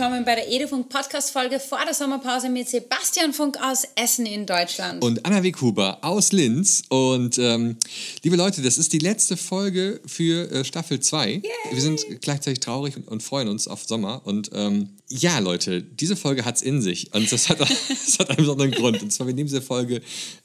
willkommen bei der Edufunk Podcast Folge vor der Sommerpause mit Sebastian Funk aus Essen in Deutschland. Und Anna Weghuber aus Linz. Und ähm, liebe Leute, das ist die letzte Folge für äh, Staffel 2. Wir sind gleichzeitig traurig und, und, freuen uns auf Sommer. Und ähm, ja, Leute, diese Folge hat es in sich. Und das hat, das hat einen besonderen Grund. Und zwar, wir nehmen diese Folge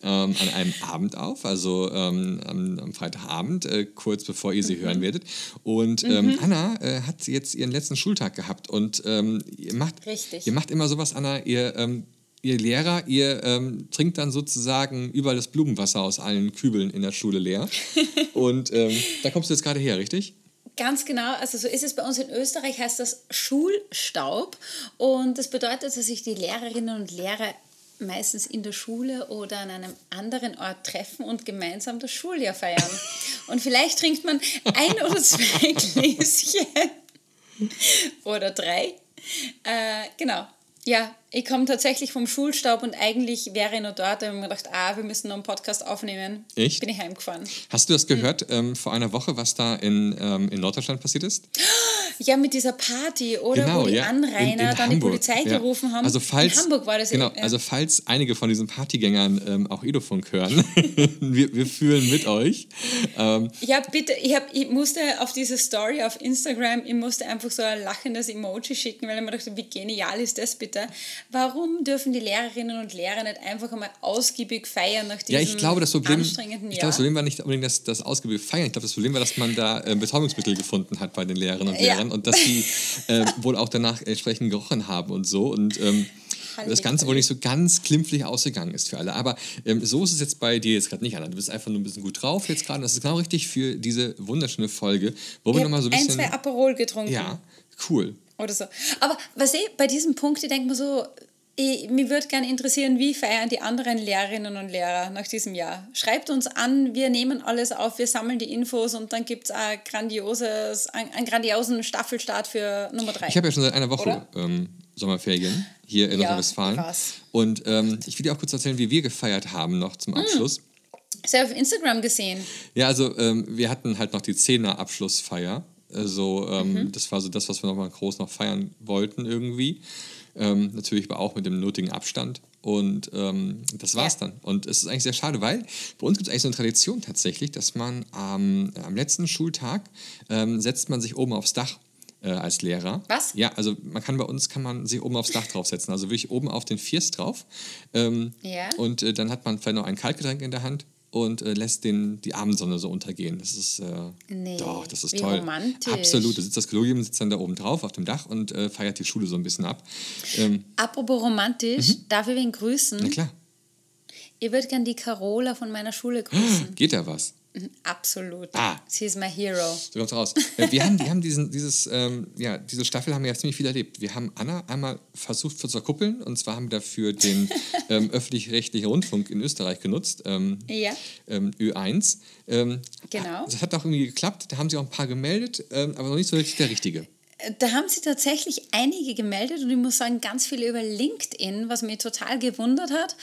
ähm, an einem Abend auf, also ähm, am, am, Freitagabend, äh, kurz bevor ihr sie mhm. hören werdet. Und ähm, mhm. Anna äh, hat jetzt ihren letzten Schultag gehabt. Und ähm, ihr, macht, Richtig. ihr macht immer sowas, Anna, ihr, ähm, ihr Lehrer, ihr ähm, trinkt dann sozusagen überall das Blumenwasser aus allen Kübeln in der Schule leer. Und da kommst du jetzt gerade her, richtig? Ganz genau, also so ist es bei uns in Österreich, heißt das Schulstaub. Und das bedeutet, dass sich die Lehrerinnen und Lehrer meistens in der Schule oder an einem anderen Ort treffen und gemeinsam das Schuljahr feiern. Und vielleicht trinkt man ein oder zwei Gläschen oder drei. Äh, genau. Ja, ich komme tatsächlich vom Schulstaub und eigentlich wäre ich noch dort. Habe ich mir gedacht, ah, wir müssen noch einen Podcast aufnehmen. Ich? Bin ich heimgefahren. Hast du das gehört hm. ähm, vor einer Woche, was da in, ähm, in Norddeutschland passiert ist? Ja, mit dieser Party, oder? Genau, Wo die ja. Anrainer in, in dann Hamburg. die Polizei ja. gerufen haben. Also falls, in Hamburg war das Genau, ja. also falls einige von diesen Partygängern ähm, auch Edofunk hören, wir, wir fühlen mit euch. Ähm, ja, bitte, ich, hab, ich musste auf diese Story auf Instagram, ich musste einfach so ein lachendes Emoji schicken, weil ich mir dachte, wie genial ist das bitte? Warum dürfen die Lehrerinnen und Lehrer nicht einfach einmal ausgiebig feiern nach diesem ja, ich glaube, das Problem, anstrengenden Jahr? Ich glaube, das Problem war nicht unbedingt das, das ausgiebig feiern. Ich glaube, das Problem war, dass man da äh, Betäubungsmittel gefunden hat bei den Lehrerinnen und Lehrern und dass die äh, wohl auch danach entsprechend gerochen haben und so. Und ähm, das Ganze wohl nicht so ganz klimpflich ausgegangen ist für alle. Aber ähm, so ist es jetzt bei dir jetzt gerade nicht, Anna. Du bist einfach nur ein bisschen gut drauf jetzt gerade. Das ist genau richtig für diese wunderschöne Folge, wo ich wir nochmal so ein bisschen. ein, zwei Aperol getrunken. Ja, cool. Oder so. Aber was ich bei diesem Punkt, ich denke mir so, ich, mich würde gerne interessieren, wie feiern die anderen Lehrerinnen und Lehrer nach diesem Jahr? Schreibt uns an, wir nehmen alles auf, wir sammeln die Infos und dann gibt es ein grandioses, ein, einen grandiosen Staffelstart für Nummer drei. Ich habe ja schon seit einer Woche ähm, Sommerferien hier in ja, Nordrhein-Westfalen. Und ähm, ich will dir auch kurz erzählen, wie wir gefeiert haben noch zum hm. Abschluss. Das habe auf Instagram gesehen. Ja, also ähm, wir hatten halt noch die Zehner-Abschlussfeier. Also ähm, mhm. das war so das, was wir noch mal groß noch feiern wollten irgendwie. Ähm, natürlich aber auch mit dem nötigen Abstand. Und ähm, das war's dann. Und es ist eigentlich sehr schade, weil bei uns gibt es eigentlich so eine Tradition tatsächlich, dass man am letzten Schultag ähm, setzt man sich oben aufs Dach äh, als Lehrer. Was? Ja, also man kann bei uns kann man sich oben aufs Dach draufsetzen, also wirklich oben auf den First drauf. Ähm, ja. Und äh, dann hat man vielleicht noch ein Kaltgetränk in der Hand und äh, lässt den, die Abendsonne so untergehen. Das ist, äh, nee, doch, das ist toll. Romantisch. Absolut. Da sitzt das Kollegium sitzt dann da oben drauf auf dem Dach und äh, feiert die Schule so ein bisschen ab. Ähm, Apropos romantisch, mhm. darf ich wen grüßen? Na klar. Ich würde gerne die Carola von meiner Schule grüßen. Geht da was? Mhm, absolut. Ah. Sie ist my hero. So kommt's raus. Äh, wir haben, wir haben diesen, dieses, ähm, ja, diese Staffel haben wir ja ziemlich viel erlebt. Wir haben Anna einmal versucht zu verkuppeln und zwar haben wir dafür den ähm, öffentlich-rechtlichen Rundfunk in Österreich genutzt. Ähm, ja. Ähm, Ö1. Ähm, genau. Das hat auch irgendwie geklappt. Da haben sie auch ein paar gemeldet, ähm, aber noch nicht so richtig der Richtige. Da haben sie tatsächlich einige gemeldet und ich muss sagen, ganz viele über LinkedIn, was mich total gewundert hat.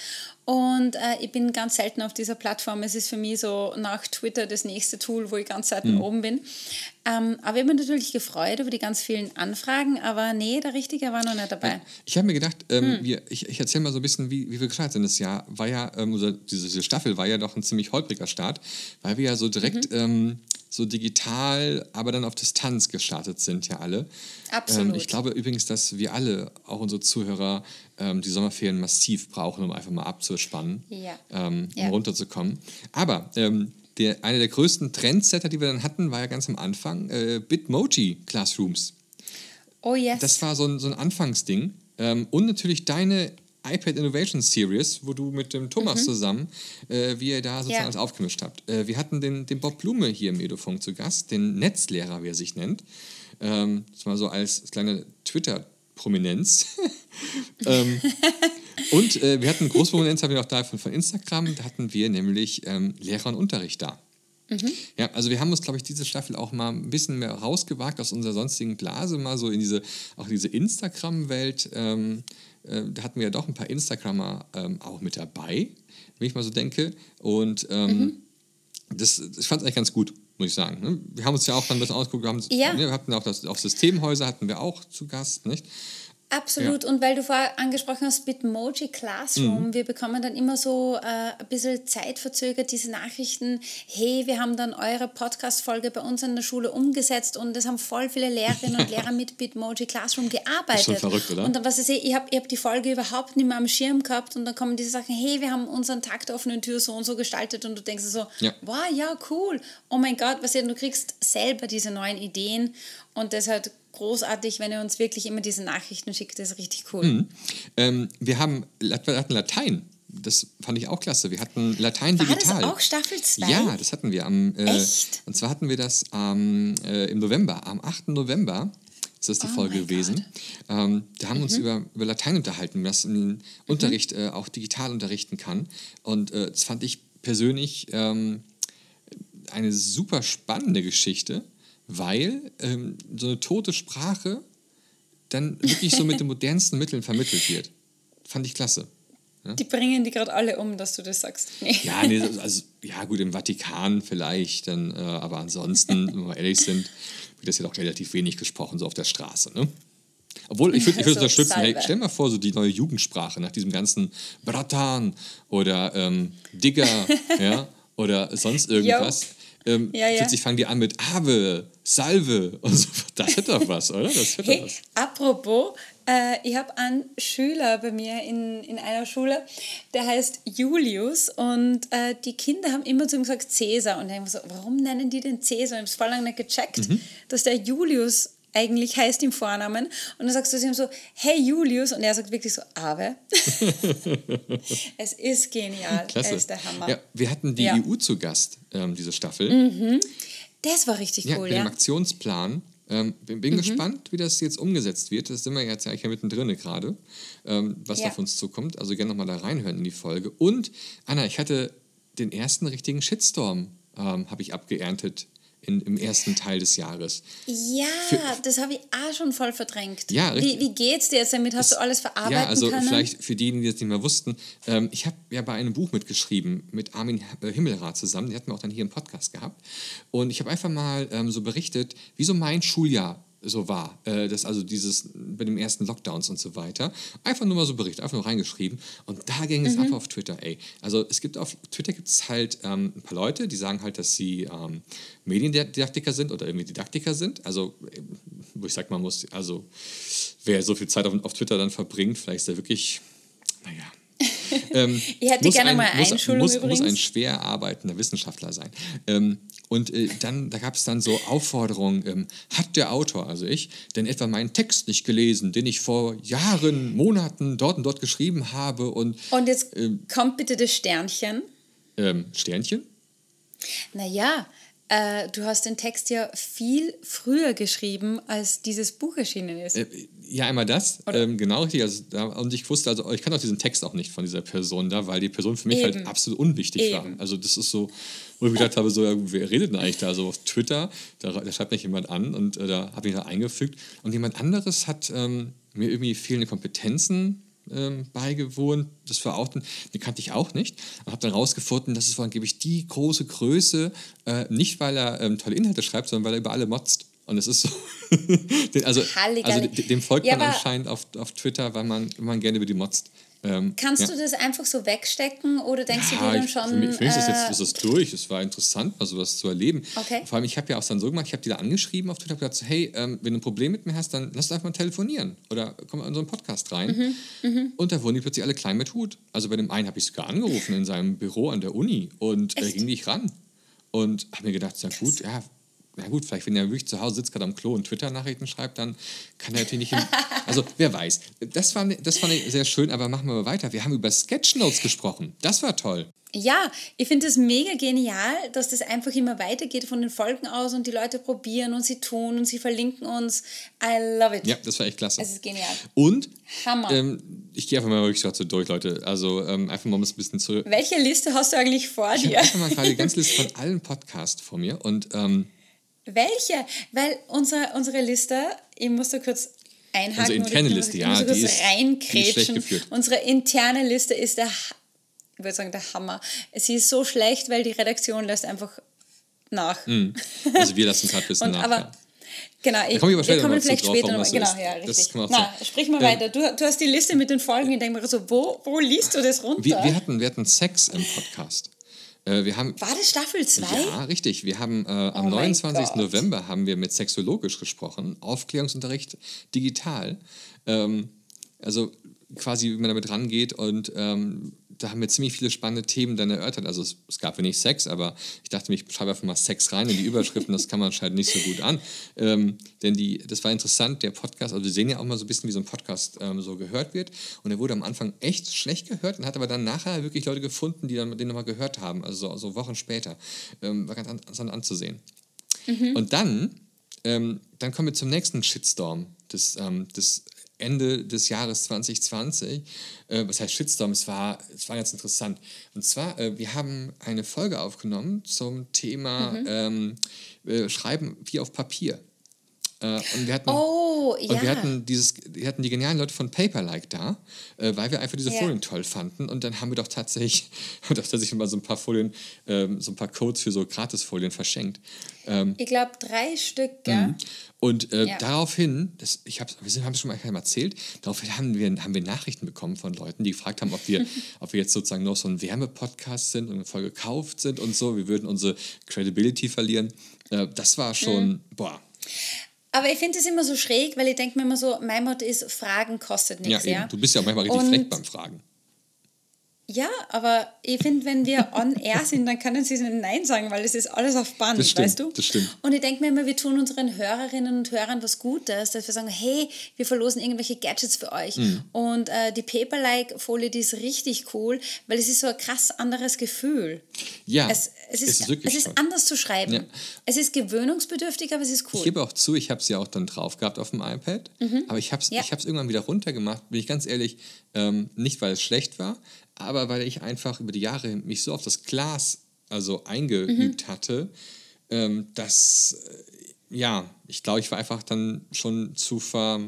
Und äh, ich bin ganz selten auf dieser Plattform. Es ist für mich so nach Twitter das nächste Tool, wo ich ganz selten mhm. oben bin. Ähm, aber ich habe mich natürlich gefreut über die ganz vielen Anfragen, aber nee, der Richtige war noch nicht dabei. Ich habe mir gedacht, ähm, hm. wir, ich, ich erzähle mal so ein bisschen, wie, wie wir gestartet sind. Das Jahr war ja, ähm, oder diese, Staffel war ja doch ein ziemlich holpriger Start, weil wir ja so direkt mhm. Ähm, so digital, aber dann auf Distanz gestartet sind, ja alle. Absolut. Ähm, ich glaube übrigens, dass wir alle, auch unsere Zuhörer, ähm, die Sommerferien massiv brauchen, um einfach mal abzuspannen, ja. Ähm, um ja. runterzukommen. Aber der, einer der größten Trendsetter, die wir dann hatten, war ja ganz am Anfang äh, Bitmoji Classrooms. Oh yes. Das war so ein, so ein Anfangsding. Ähm, und natürlich deine iPad Innovation Series, wo du mit dem Thomas mhm. zusammen, äh, wie ihr da sozusagen ja. alles aufgemischt habt. Äh, wir hatten den, den Bob Blume hier im Edofunk zu Gast, den Netzlehrer, wie er sich nennt. Ähm, das war so als kleine Twitter-Prominenz. ähm, und äh, wir hatten Großprominenz, haben wir auch da von, von Instagram, da hatten wir nämlich ähm, Lehrer und Unterricht da. Mhm. Ja, also wir haben uns, glaube ich, diese Staffel auch mal ein bisschen mehr rausgewagt aus unserer sonstigen Blase, mal so in diese, auch diese Instagram-Welt. Ähm, äh, da hatten wir ja doch ein paar Instagrammer ähm, auch mit dabei, wenn ich mal so denke. Und ähm, mhm. das, ich fand es eigentlich ganz gut, muss ich sagen. Ne? Wir haben uns ja auch dann ein bisschen ausgeguckt, wir, haben, ja. ne, wir hatten auch das auf Systemhäuser hatten wir auch zu Gast, nicht? Absolut. Ja. Und weil du vorher angesprochen hast, Bitmoji Classroom, mhm. wir bekommen dann immer so äh, ein bisschen zeitverzögert diese Nachrichten, hey, wir haben dann eure Podcast-Folge bei uns in der Schule umgesetzt und es haben voll viele Lehrerinnen und Lehrer mit Bitmoji Classroom gearbeitet. Das ist schon verrückt, oder? Und dann, was ich sehe, ich habe ich hab die Folge überhaupt nicht mehr am Schirm gehabt und dann kommen diese Sachen, hey, wir haben unseren der offenen Tür so und so gestaltet und du denkst so, ja. wow, ja, cool. Oh mein Gott, was ihr, du kriegst selber diese neuen Ideen und deshalb großartig, wenn ihr uns wirklich immer diese Nachrichten schickt. Das ist richtig cool. Mhm. Ähm, wir, haben, wir hatten Latein. Das fand ich auch klasse. Wir hatten Latein War digital. Das auch Staffel 2? Ja, das hatten wir am. Äh, Echt? Und zwar hatten wir das ähm, äh, im November, am 8. November ist das die oh Folge gewesen. Ähm, da haben wir uns mhm. über, über Latein unterhalten, man das im Unterricht äh, auch digital unterrichten kann. Und äh, das fand ich persönlich ähm, eine super spannende Geschichte weil ähm, so eine tote Sprache dann wirklich so mit den modernsten Mitteln vermittelt wird. Fand ich klasse. Ja? Die bringen die gerade alle um, dass du das sagst. Nee. Ja, nee, also, ja, gut, im Vatikan vielleicht, dann, äh, aber ansonsten, wenn wir ehrlich sind, wird das ja doch relativ wenig gesprochen, so auf der Straße. Ne? Obwohl, ich würde würd so unterstützen, hey, stell mal vor, so die neue Jugendsprache nach diesem ganzen Bratan oder ähm, Digger ja, oder sonst irgendwas. Ähm, ja, ja. Plötzlich fangen die an mit Ave, Salve und so. Das hätte doch was, oder? Das hätte hey, was. Apropos, äh, ich habe einen Schüler bei mir in, in einer Schule, der heißt Julius und äh, die Kinder haben immer zu ihm gesagt Cäsar und ich habe so, warum nennen die den Cäsar? Ich habe es voll lange nicht gecheckt, mhm. dass der Julius eigentlich heißt im Vornamen. Und dann sagst du zu ihm so, hey Julius, und er sagt wirklich so, Ave. es ist genial. Klasse. Er ist der Hammer. Ja, wir hatten die ja. EU zu Gast, ähm, diese Staffel. Mhm. Das war richtig ja, cool, ja. Mit dem Aktionsplan. Ähm, bin, bin mhm. gespannt, wie das jetzt umgesetzt wird. Das sind wir jetzt ja mittendrin gerade, ähm, was ja. auf uns zukommt. Also gerne nochmal da reinhören in die Folge. Und, Anna, ich hatte den ersten richtigen Shitstorm, ähm, habe ich abgeerntet in, im ersten Teil des Jahres. Ja, Für, das habe ich auch schon voll verdrängt. Ja, Wie, wie geht's dir jetzt damit? Hast das, du alles verarbeitet? Ja, also können? vielleicht für diejenigen, die das nicht mehr wussten, ähm, ich habe ja bei einem Buch mitgeschrieben mit Armin Himmelrath zusammen, die hatten wir auch dann hier im Podcast gehabt. Und ich habe einfach mal ähm, so berichtet, wie so mein Schuljahr so war. Äh, das also dieses bei dem ersten Lockdowns und so weiter. Einfach nur mal so Bericht, einfach nur reingeschrieben. Und da ging es mhm. ab auf Twitter, ey. Also es gibt auf Twitter gibt es halt ähm, ein paar Leute, die sagen halt, dass sie ähm, Mediendidaktiker sind oder irgendwie Didaktiker sind. Also, wo ich sag, man muss, also wer so viel Zeit auf, auf Twitter dann verbringt, vielleicht ist er wirklich, naja, ähm, ich hätte gerne ein, mal Einschulung muss, muss, muss ein schwer arbeitender Wissenschaftler sein. Ähm, und äh, dann, da gab es dann so Aufforderungen, ähm, hat der Autor, also ich, denn etwa meinen Text nicht gelesen, den ich vor Jahren, Monaten dort und dort geschrieben habe? Und, und jetzt ähm, kommt bitte das Sternchen. Ähm, Sternchen? Naja, äh, du hast den Text ja viel früher geschrieben, als dieses Buch erschienen ist. Äh, ja, einmal das, ähm, genau richtig. Also, und ich wusste, also ich kann auch diesen Text auch nicht von dieser Person da, weil die Person für mich halt Eben. halt absolut unwichtig Eben. war. Also das ist so, wo ich gedacht habe, so, ja, wer redet denn eigentlich da? So auf Twitter, da, da schreibt mich jemand an und äh, da habe ich da eingefügt. Und jemand anderes hat ähm, mir irgendwie fehlende Kompetenzen ähm, beigewohnt, das Verauten, die kannte ich auch nicht. Und habe dann rausgefunden, dass es angeblich die große Größe, äh, nicht weil er ähm, tolle Inhalte schreibt, sondern weil er über alle motzt. Und es ist so, also, also dem folgt ja, man anscheinend auf, auf Twitter, weil man, weil man gerne über die motzt. Ähm, Kannst ja. du das einfach so wegstecken oder denkst ja, du dir dann schon? Für mich, für mich äh, ist, jetzt, ist das durch. Es war interessant, mal sowas zu erleben. Okay. Vor allem, ich habe ja auch dann so gemacht, ich habe die da angeschrieben auf Twitter, habe gesagt, hey, ähm, wenn du ein Problem mit mir hast, dann lass uns einfach mal telefonieren oder komm in so einen Podcast rein. Mhm. Mhm. Und da wurden die plötzlich alle klein mit Hut. Also bei dem einen habe ich sogar angerufen in seinem Büro an der Uni und äh, ging nicht ran. Und habe mir gedacht, ja gut, ja, na gut, vielleicht wenn er wirklich zu Hause sitzt, gerade am Klo und Twitter-Nachrichten schreibt, dann kann er natürlich nicht. also wer weiß. Das war, das fand ich sehr schön, aber machen wir mal weiter. Wir haben über Sketchnotes gesprochen. Das war toll. Ja, ich finde es mega genial, dass das einfach immer weitergeht von den Folgen aus und die Leute probieren und sie tun und sie verlinken uns. I love it. Ja, das war echt klasse. Es ist genial. Und Hammer. Ähm, ich gehe einfach mal wirklich so durch, Leute. Also ähm, einfach mal ein bisschen zurück. Welche Liste hast du eigentlich vor dir? Ich habe einfach mal gerade die ganze Liste von allen Podcasts vor mir und ähm, welche? Weil unsere, unsere Liste, ich muss da kurz einhaken. Unsere interne Liste, ja, die ist, die ist schlecht geführt. Unsere interne Liste ist der, ich würde sagen, der Hammer. Sie ist so schlecht, weil die Redaktion lässt einfach nach. Mm. Also wir lassen gerade ein bisschen nach. Aber, ja. Genau, ich, komme ich wir kommen vielleicht drauf, später warum noch. das so Genau, ist. ja, richtig. Na, sprich mal Ähm, weiter. Du, du hast die Liste mit den Folgen. Ich denke mir so, wo, wo liest du das runter? Wir, wir, hatten, wir hatten Sex im Podcast. Äh, wir haben, War das Staffel 2? ja, richtig. Wir haben äh, am Oh mein 29. Gott. November haben wir mit Sexologisch gesprochen. Aufklärungsunterricht digital. Ähm, also quasi, wie man damit rangeht und ähm, da haben wir ziemlich viele spannende Themen dann erörtert. Also es, es gab wenig Sex, aber ich dachte mir, ich schreibe einfach mal Sex rein in die Überschriften, das kann man anscheinend nicht so gut an. Ähm, denn die, das war interessant, der Podcast, also wir sehen ja auch mal so ein bisschen, wie so ein Podcast ähm, so gehört wird. Und er wurde am Anfang echt schlecht gehört und hat aber dann nachher wirklich Leute gefunden, die dann den nochmal gehört haben, also so, so Wochen später. Ähm, war ganz an- interessant anzusehen. Und dann, ähm, dann kommen wir zum nächsten Shitstorm des, ähm, des Ende des Jahres 2020. Äh, was heißt Shitstorm? Es war, es war ganz interessant. Und zwar, äh, wir haben eine Folge aufgenommen zum Thema ähm, äh, Schreiben wie auf Papier. Äh, und wir hatten, Oh, ja. und wir hatten, dieses, wir hatten die genialen Leute von Paperlike da, äh, weil wir einfach diese Ja. Folien toll fanden. Und dann haben wir doch tatsächlich, doch tatsächlich mal so ein paar Folien, ähm, so ein paar Codes für so Gratisfolien verschenkt. Ähm, Ich glaube, drei Stück, gell? und äh, Ja. daraufhin, das, ich hab's, wir haben es schon mal erzählt, daraufhin haben wir, haben wir Nachrichten bekommen von Leuten, die gefragt haben, ob wir, ob wir jetzt sozusagen noch so ein Wärme-Podcast sind und voll gekauft sind und so. Wir würden unsere Credibility verlieren. Äh, das war schon, Mhm. boah. Aber ich finde es immer so schräg, weil ich denke mir immer so, mein Motto ist, Fragen kostet Ja, nichts. eben. Ja, Du bist ja auch manchmal richtig Und- frech beim Fragen. Ja aber ich finde, wenn wir on air sind, dann können sie nicht Nein sagen, weil das ist alles auf Band, Das stimmt, weißt du? das stimmt. Und ich denke mir immer, wir tun unseren Hörerinnen und Hörern was Gutes, dass wir sagen, hey, wir verlosen irgendwelche Gadgets für euch. Mhm. Und äh, die Paper-Like-Folie, die ist richtig cool, weil es ist so ein krass anderes Gefühl. Ja, Es, es, ist, es ist es ist anders zu schreiben. Ja. Es ist gewöhnungsbedürftig, aber es ist cool. Ich gebe auch zu, ich habe es ja auch dann drauf gehabt auf dem iPad, aber ich habe es Mhm. Ja. ich irgendwann wieder runtergemacht, bin ich ganz ehrlich, ähm, nicht weil es schlecht war, aber weil ich einfach über die Jahre mich so auf das Glas also eingeübt Mhm. hatte, ähm, dass, äh, ja, ich glaube, ich war einfach dann schon zu, ver,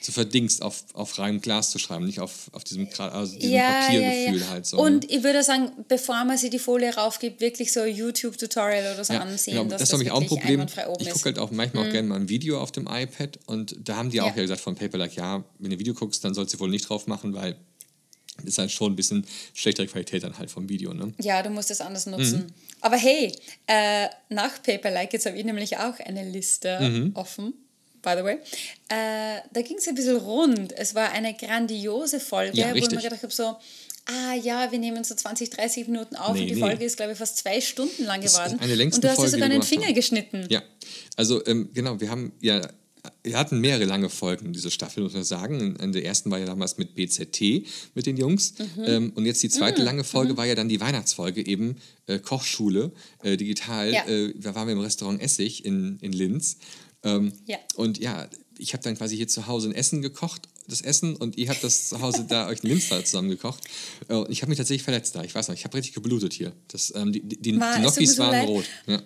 zu verdingst, auf, auf reinem Glas zu schreiben, nicht auf, auf diesem, also diesem Papiergefühl halt so. Und ne? ich würde sagen, bevor man sich die Folie raufgibt, wirklich so ein YouTube-Tutorial oder so Ja, ansehen, genau, dass das das, mich auch ein Problem. Ich. Mhm. gucke halt auch manchmal auch gerne mal ein Video auf dem iPad und da haben die auch Ja. ja gesagt von Paperlike, ja, wenn du ein Video guckst, dann sollst du wohl nicht drauf machen, weil ist halt schon ein bisschen schlechtere Qualität dann halt vom Video, ne? Ja, du musst es anders nutzen. Mhm. Aber hey, äh, nach Paperlike, jetzt habe ich nämlich auch eine Liste Mhm. offen, by the way. Äh, da ging es ein bisschen rund. Es war eine grandiose Folge, Ja, wo ich mir gedacht habe, so, ah ja, wir nehmen so 20, 30 Minuten auf Nee, und die nee. Folge ist, glaube ich, fast zwei Stunden lang Das ist geworden. eine der längsten und du hast dir Folgen, sogar den Finger haben. geschnitten. Ja, also ähm, genau, wir haben ja, wir hatten mehrere lange Folgen, diese Staffel, muss man sagen. In, in der ersten war ja damals mit BZT, mit den Jungs. Mhm. Ähm, und jetzt die zweite lange Folge war ja dann die Weihnachtsfolge, eben äh, Kochschule, äh, digital. Ja. Äh, da waren wir im Restaurant Essig in, in Linz. Ähm, Ja. Und ja, ich habe dann quasi hier zu Hause ein Essen gekocht, das Essen, und ihr habt das zu Hause da euch einen Linzteil zusammen gekocht. Äh, und ich habe mich tatsächlich verletzt da. Ich weiß noch, ich habe richtig geblutet hier. Das, ähm, die die, die, die es tut mir Gnocchis so waren leid. rot. Ja.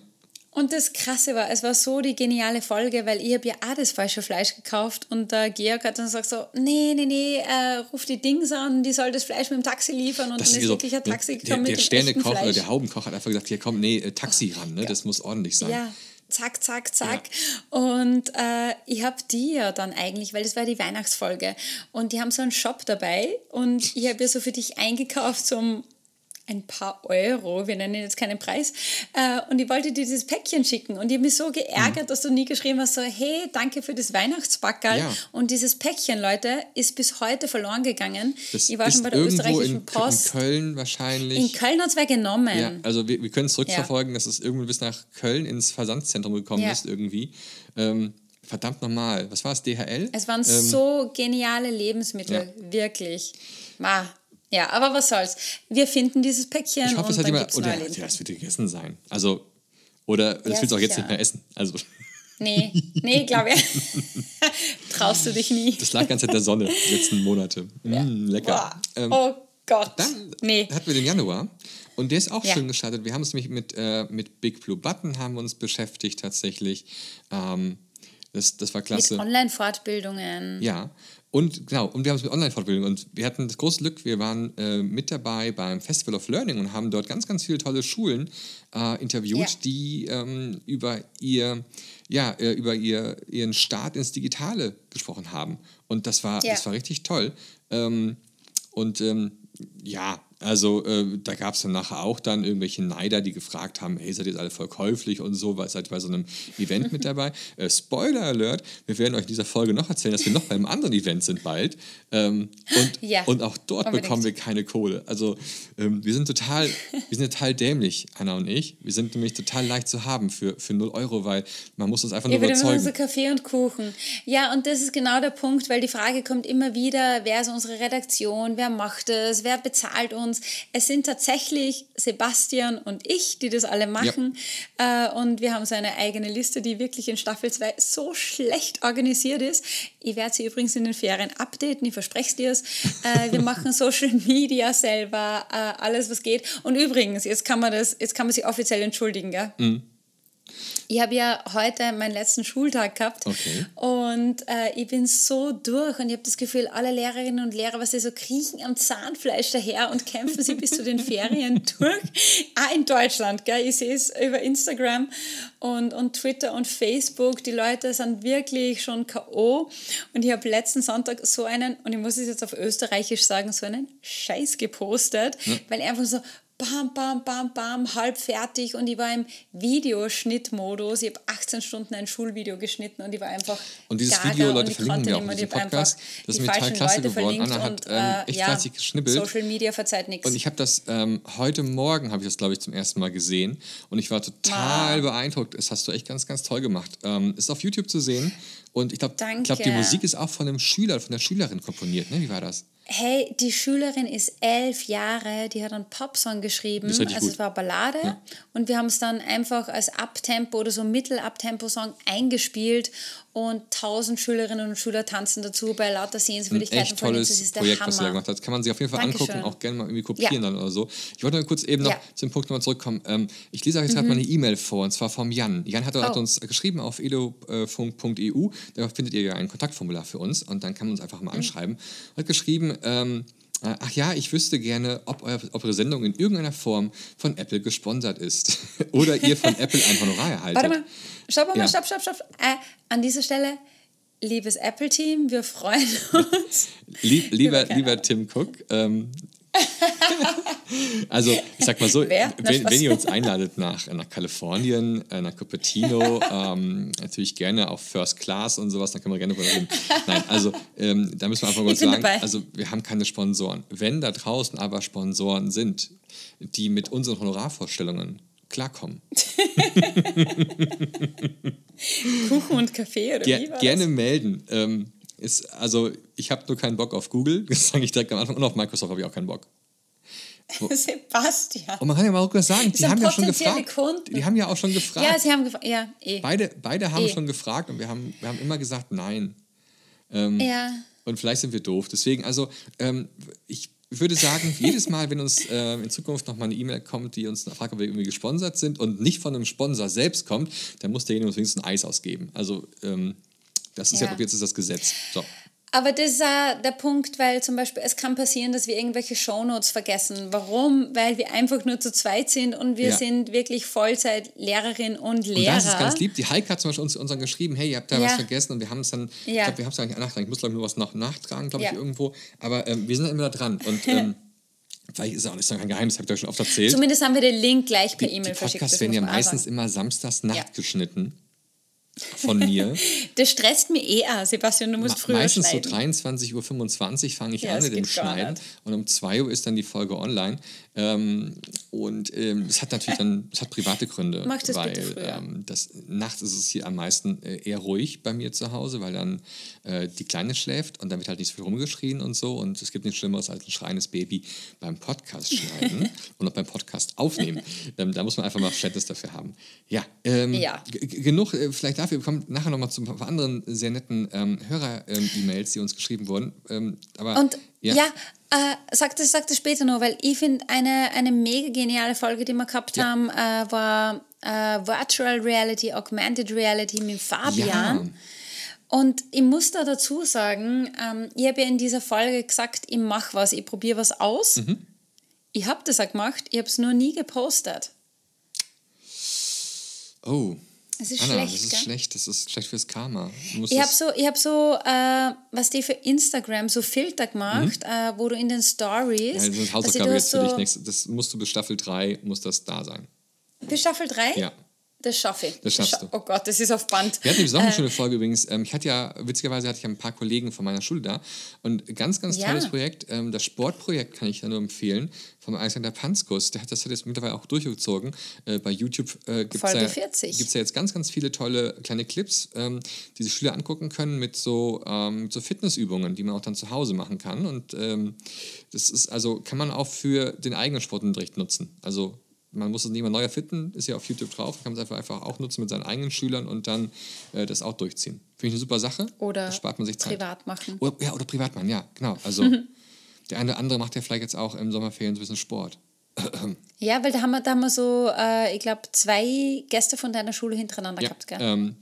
Und das Krasse war, es war so die geniale Folge, weil ich habe ja auch das falsche Fleisch gekauft und der Georg hat dann gesagt so, nee, nee, nee, äh, ruf die Dings an, die soll das Fleisch mit dem Taxi liefern und Das dann ist so, wirklich ein Taxi der, gekommen der mit dem echten Sternekoch oder Fleisch. der Haubenkoch hat einfach gesagt, hier komm, nee, äh, Taxi ran, ne? das muss ordentlich sein. Ja, zack, zack, zack. Und äh, ich habe die ja dann eigentlich, weil das war die Weihnachtsfolge und die haben so einen Shop dabei und ich habe ja so für dich eingekauft zum ein paar Euro, wir nennen jetzt keinen Preis, äh, und ich wollte dir dieses Päckchen schicken und ich habe mich so geärgert, dass du nie geschrieben hast, so, hey, danke für das Weihnachtspackerl Ja. und dieses Päckchen, Leute, ist bis heute verloren gegangen. Das ich war schon bei der österreichischen in, Post. in Köln wahrscheinlich. In Köln hat es wer genommen. ja, also wir, wir können es zurückverfolgen, dass es irgendwie bis nach Köln ins Versandszentrum gekommen Ja. ist irgendwie. Ähm, verdammt nochmal, was war es, DHL? Es waren Ähm, so geniale Lebensmittel, wirklich. Ma. Ja, aber was soll's. Wir finden dieses Päckchen ich hoffe, und es hat jemand, oder ja, das wird gegessen sein. Also, oder das Ja, willst du auch jetzt sicher. nicht mehr essen. Also, Nee, nee, glaube ich. Traust du dich nie. das lag ganz in der Sonne die letzten Monate. Mm, lecker. Ähm, oh Gott. Dann nee. hatten wir den Januar und der ist auch Ja. schön gestartet. Wir haben uns nämlich mit, äh, mit Big Blue Button haben uns beschäftigt tatsächlich. Ähm, das, das war Mit klasse. Online-Fortbildungen. Ja, Und genau, und wir haben es mit Online-Fortbildung. Und wir hatten das große Glück, wir waren äh, mit dabei beim Festival of Learning und haben dort ganz, ganz viele tolle Schulen äh, interviewt, ja. die ähm, über ihr ja, äh, über ihr, ihren Start ins Digitale gesprochen haben. Und das war, ja. das war richtig toll. Ähm, und ähm, ja, also äh, da gab es dann nachher auch dann irgendwelche Neider, die gefragt haben, hey, seid ihr jetzt alle voll käuflich und so, weil seid bei so einem Event mit dabei. Äh, Spoiler Alert, wir werden euch in dieser Folge noch erzählen, dass wir noch beim anderen Event sind bald. Ähm, und, ja, und auch dort unbedingt. bekommen wir keine Kohle. Also ähm, wir sind total, wir sind total dämlich, Anna und ich. Wir sind nämlich total leicht zu haben für, für 0 Euro, weil man muss uns einfach nur ja, überzeugen. so Kaffee und Kuchen. Ja, und das ist genau der Punkt, weil die Frage kommt immer wieder, wer ist unsere Redaktion, wer macht es, wer bezahlt uns uns. Es sind tatsächlich Sebastian und ich, die das alle machen. Ja. Äh, und wir haben so eine eigene Liste, die wirklich in Staffel 2 so schlecht organisiert ist. Ich werde sie übrigens in den Ferien updaten, ich verspreche es dir. Äh, wir machen Social Media selber, äh, alles was geht. Und übrigens, jetzt kann man, das, jetzt kann man sich offiziell entschuldigen, gell? Mhm. Ich habe ja heute meinen letzten Schultag gehabt okay. und äh, ich bin so durch und ich habe das Gefühl, alle Lehrerinnen und Lehrer, was sie so kriechen am Zahnfleisch daher und kämpfen sie bis zu den Ferien durch. Auch in Deutschland, gell? ich sehe es über Instagram und, und Twitter und Facebook. Die Leute sind wirklich schon K.O. Und ich habe letzten Sonntag so einen, und ich muss es jetzt auf Österreichisch sagen, so einen Scheiß gepostet, ja. weil einfach so, bam, bam, bam, bam, halb fertig und ich war im Videoschnittmodus. Ich habe 18 Stunden ein Schulvideo geschnitten und ich war einfach. Und dieses Video, Leute, verlinken wir auch in diesem Podcast. Das ist mir total klasse Leute geworden. Anna hat ähm, äh, echt ja, fleißig geschnippelt. Social Media verzeiht nichts. Und ich habe das ähm, heute Morgen, habe ich das, glaube ich, zum ersten Mal gesehen und ich war total wow. beeindruckt. Das hast du echt ganz, ganz toll gemacht. Ähm, ist auf YouTube zu sehen und ich glaube, glaub, die Musik ist auch von einem Schüler, von der Schülerin komponiert. Ne? Wie war das? Hey, die Schülerin ist elf Jahre, die hat einen Popsong geschrieben, also gut. es war Ballade ja. und wir haben es dann einfach als Abtempo oder so Mittel-Abtempo-Song eingespielt und tausend Schülerinnen und Schüler tanzen dazu bei lauter Sehenswürdigkeiten. Ein echt tolles das ist der Projekt, Hammer. was da gemacht hast. Kann man sich auf jeden Fall Dankeschön. angucken, auch gerne mal irgendwie kopieren ja. dann oder so. Ich wollte mal kurz eben noch ja. zum Punkt nochmal zurückkommen. Ähm, ich lese euch jetzt mhm. gerade mal eine E-Mail vor, und zwar vom Jan. Jan hat, oh. hat uns geschrieben auf edofunk.eu, da findet ihr ja ein Kontaktformular für uns und dann kann man uns einfach mal mhm. anschreiben. Hat geschrieben, ähm, äh, ach ja, ich wüsste gerne, ob, euer, ob eure Sendung in irgendeiner Form von Apple gesponsert ist. Oder ihr von Apple ein Honorar erhaltet. Warte mal, stopp mal, ja. stopp, stopp, stopp. Äh, an dieser Stelle, liebes Apple-Team, wir freuen uns. Lieb, lieber, lieber Tim Cook, ähm, also, ich sag mal so, wenn, wenn, ihr uns einladet nach, nach Kalifornien, äh, nach Cupertino, ähm, natürlich gerne auf First Class und sowas, dann können wir gerne darüber reden. Nein, also, ähm, da müssen wir einfach mal sagen, dabei. also, wir haben keine Sponsoren. Wenn da draußen aber Sponsoren sind, die mit unseren Honorarvorstellungen klarkommen. Kuchen und Kaffee oder Ger wie war Gerne das? melden. Ähm, ist, also, ich habe nur keinen Bock auf Google, das sage ich direkt am Anfang, und auf Microsoft habe ich auch keinen Bock. Sebastian. Und man kann ja mal auch sagen, die haben ja schon gefragt. Kunden. Die haben ja auch schon gefragt. Ja, sie haben gefragt. Ja, eh. Beide, beide haben eh. schon gefragt und wir haben, wir haben immer gesagt, nein. Ähm, ja. Und vielleicht sind wir doof. Deswegen, also, ähm, ich würde sagen, jedes Mal, wenn uns äh, in Zukunft noch mal eine E-Mail kommt, die uns fragt, ob wir irgendwie gesponsert sind und nicht von einem Sponsor selbst kommt, dann muss derjenige uns wenigstens ein Eis ausgeben. Also, ähm, das ist ja, ja jetzt ist das Gesetz. So. Aber das ist auch der Punkt, weil zum Beispiel es kann passieren, dass wir irgendwelche Shownotes vergessen. Warum? Weil wir einfach nur zu zweit sind und wir ja. sind wirklich Vollzeit-Lehrerin und Lehrer. Und das ist ganz lieb. Die Heike hat zum Beispiel uns, uns dann geschrieben, hey, ihr habt da ja. was vergessen und wir haben es dann, ja. ich glaube, wir haben es eigentlich nachgetragen. Ich muss glaube nur was noch nachtragen, glaube ich, irgendwo. Aber ähm, wir sind immer da dran und ähm, Vielleicht ist es auch nicht so kein Geheimnis, habe ich euch schon oft erzählt. Zumindest haben wir den Link gleich per E-Mail verschickt. Die Podcasts werden ja meistens immer samstags Nacht geschnitten von mir. das stresst mir eh auch, Sebastian, du musst Me früher Meistens schneiden. so 23.25 Uhr fange ich ja, an mit dem Schneiden und um 2 Uhr ist dann die Folge online. Ähm, und ähm, es hat natürlich dann, es hat private Gründe, Mach weil ähm, das, nachts ist es hier am meisten äh, eher ruhig bei mir zu Hause, weil dann äh, die Kleine schläft und dann wird halt nicht so viel rumgeschrien und so und es gibt nichts Schlimmeres als ein schreiendes Baby beim Podcast schneiden und auch beim Podcast aufnehmen. Ähm, da muss man einfach mal Verständnis dafür haben. Ja, ähm, ja. genug äh, vielleicht dafür. Wir kommen nachher nochmal zu ein paar anderen sehr netten ähm, Hörer-E-Mails, die uns geschrieben wurden. aber, und ja, ja äh, sag, das, sag das später noch, weil ich finde, eine, eine mega geniale Folge, die wir gehabt ja. haben, äh, war äh, Virtual Reality, Augmented Reality mit Fabian. Ja. Und ich muss da dazu sagen, ähm, ich habe ja in dieser Folge gesagt, ich mache was, ich probiere was aus. Mhm. Ich habe das auch gemacht, ich habe es nur nie gepostet. Oh. Es ist Anna, schlecht, das ist gell? schlecht, das ist schlecht fürs Karma. Ich habe so, ich hab so äh, was die für Instagram, so Filter gemacht, äh, wo du in den Stories. Mhm. ja, das ist also Hausaufgabe hast jetzt für dich. so- Nächste, das musst du bis Staffel 3, muss das da sein. Bis Staffel 3? Ja. Das schaffe ich. Das schaffst Scha- du. Oh Gott, das ist auf Band. Wir hatten übrigens auch eine Äh, schöne Folge übrigens. Ähm, ich hatte ja, witzigerweise hatte ich ein paar Kollegen von meiner Schule da. Und ganz, ganz Ja. tolles Projekt. Ähm, das Sportprojekt kann ich ja nur empfehlen. Vom Alexander Panzkus. Der hat das hat jetzt mittlerweile auch durchgezogen. Äh, bei YouTube äh, gibt es ja, 40. gibt's ja jetzt ganz, ganz viele tolle kleine Clips, ähm, die sich Schüler angucken können mit so, mit so Fitnessübungen, die man auch dann zu Hause machen kann. Und das ist also, kann man auch für den eigenen Sportunterricht nutzen. Also man muss es nicht mal neu erfinden, ist ja auf YouTube drauf, kann man es einfach, einfach auch nutzen mit seinen eigenen Schülern und dann äh, das auch durchziehen. Finde ich eine super Sache. Oder da spart man sich Zeit. privat machen. Oder, ja, oder privat machen, ja, genau. Also der eine oder andere macht ja vielleicht jetzt auch im Sommerferien so ein bisschen Sport. Ja, weil da haben wir, da haben wir so, äh, ich glaube, zwei Gäste von deiner Schule hintereinander Ja, gehabt, gell? ähm,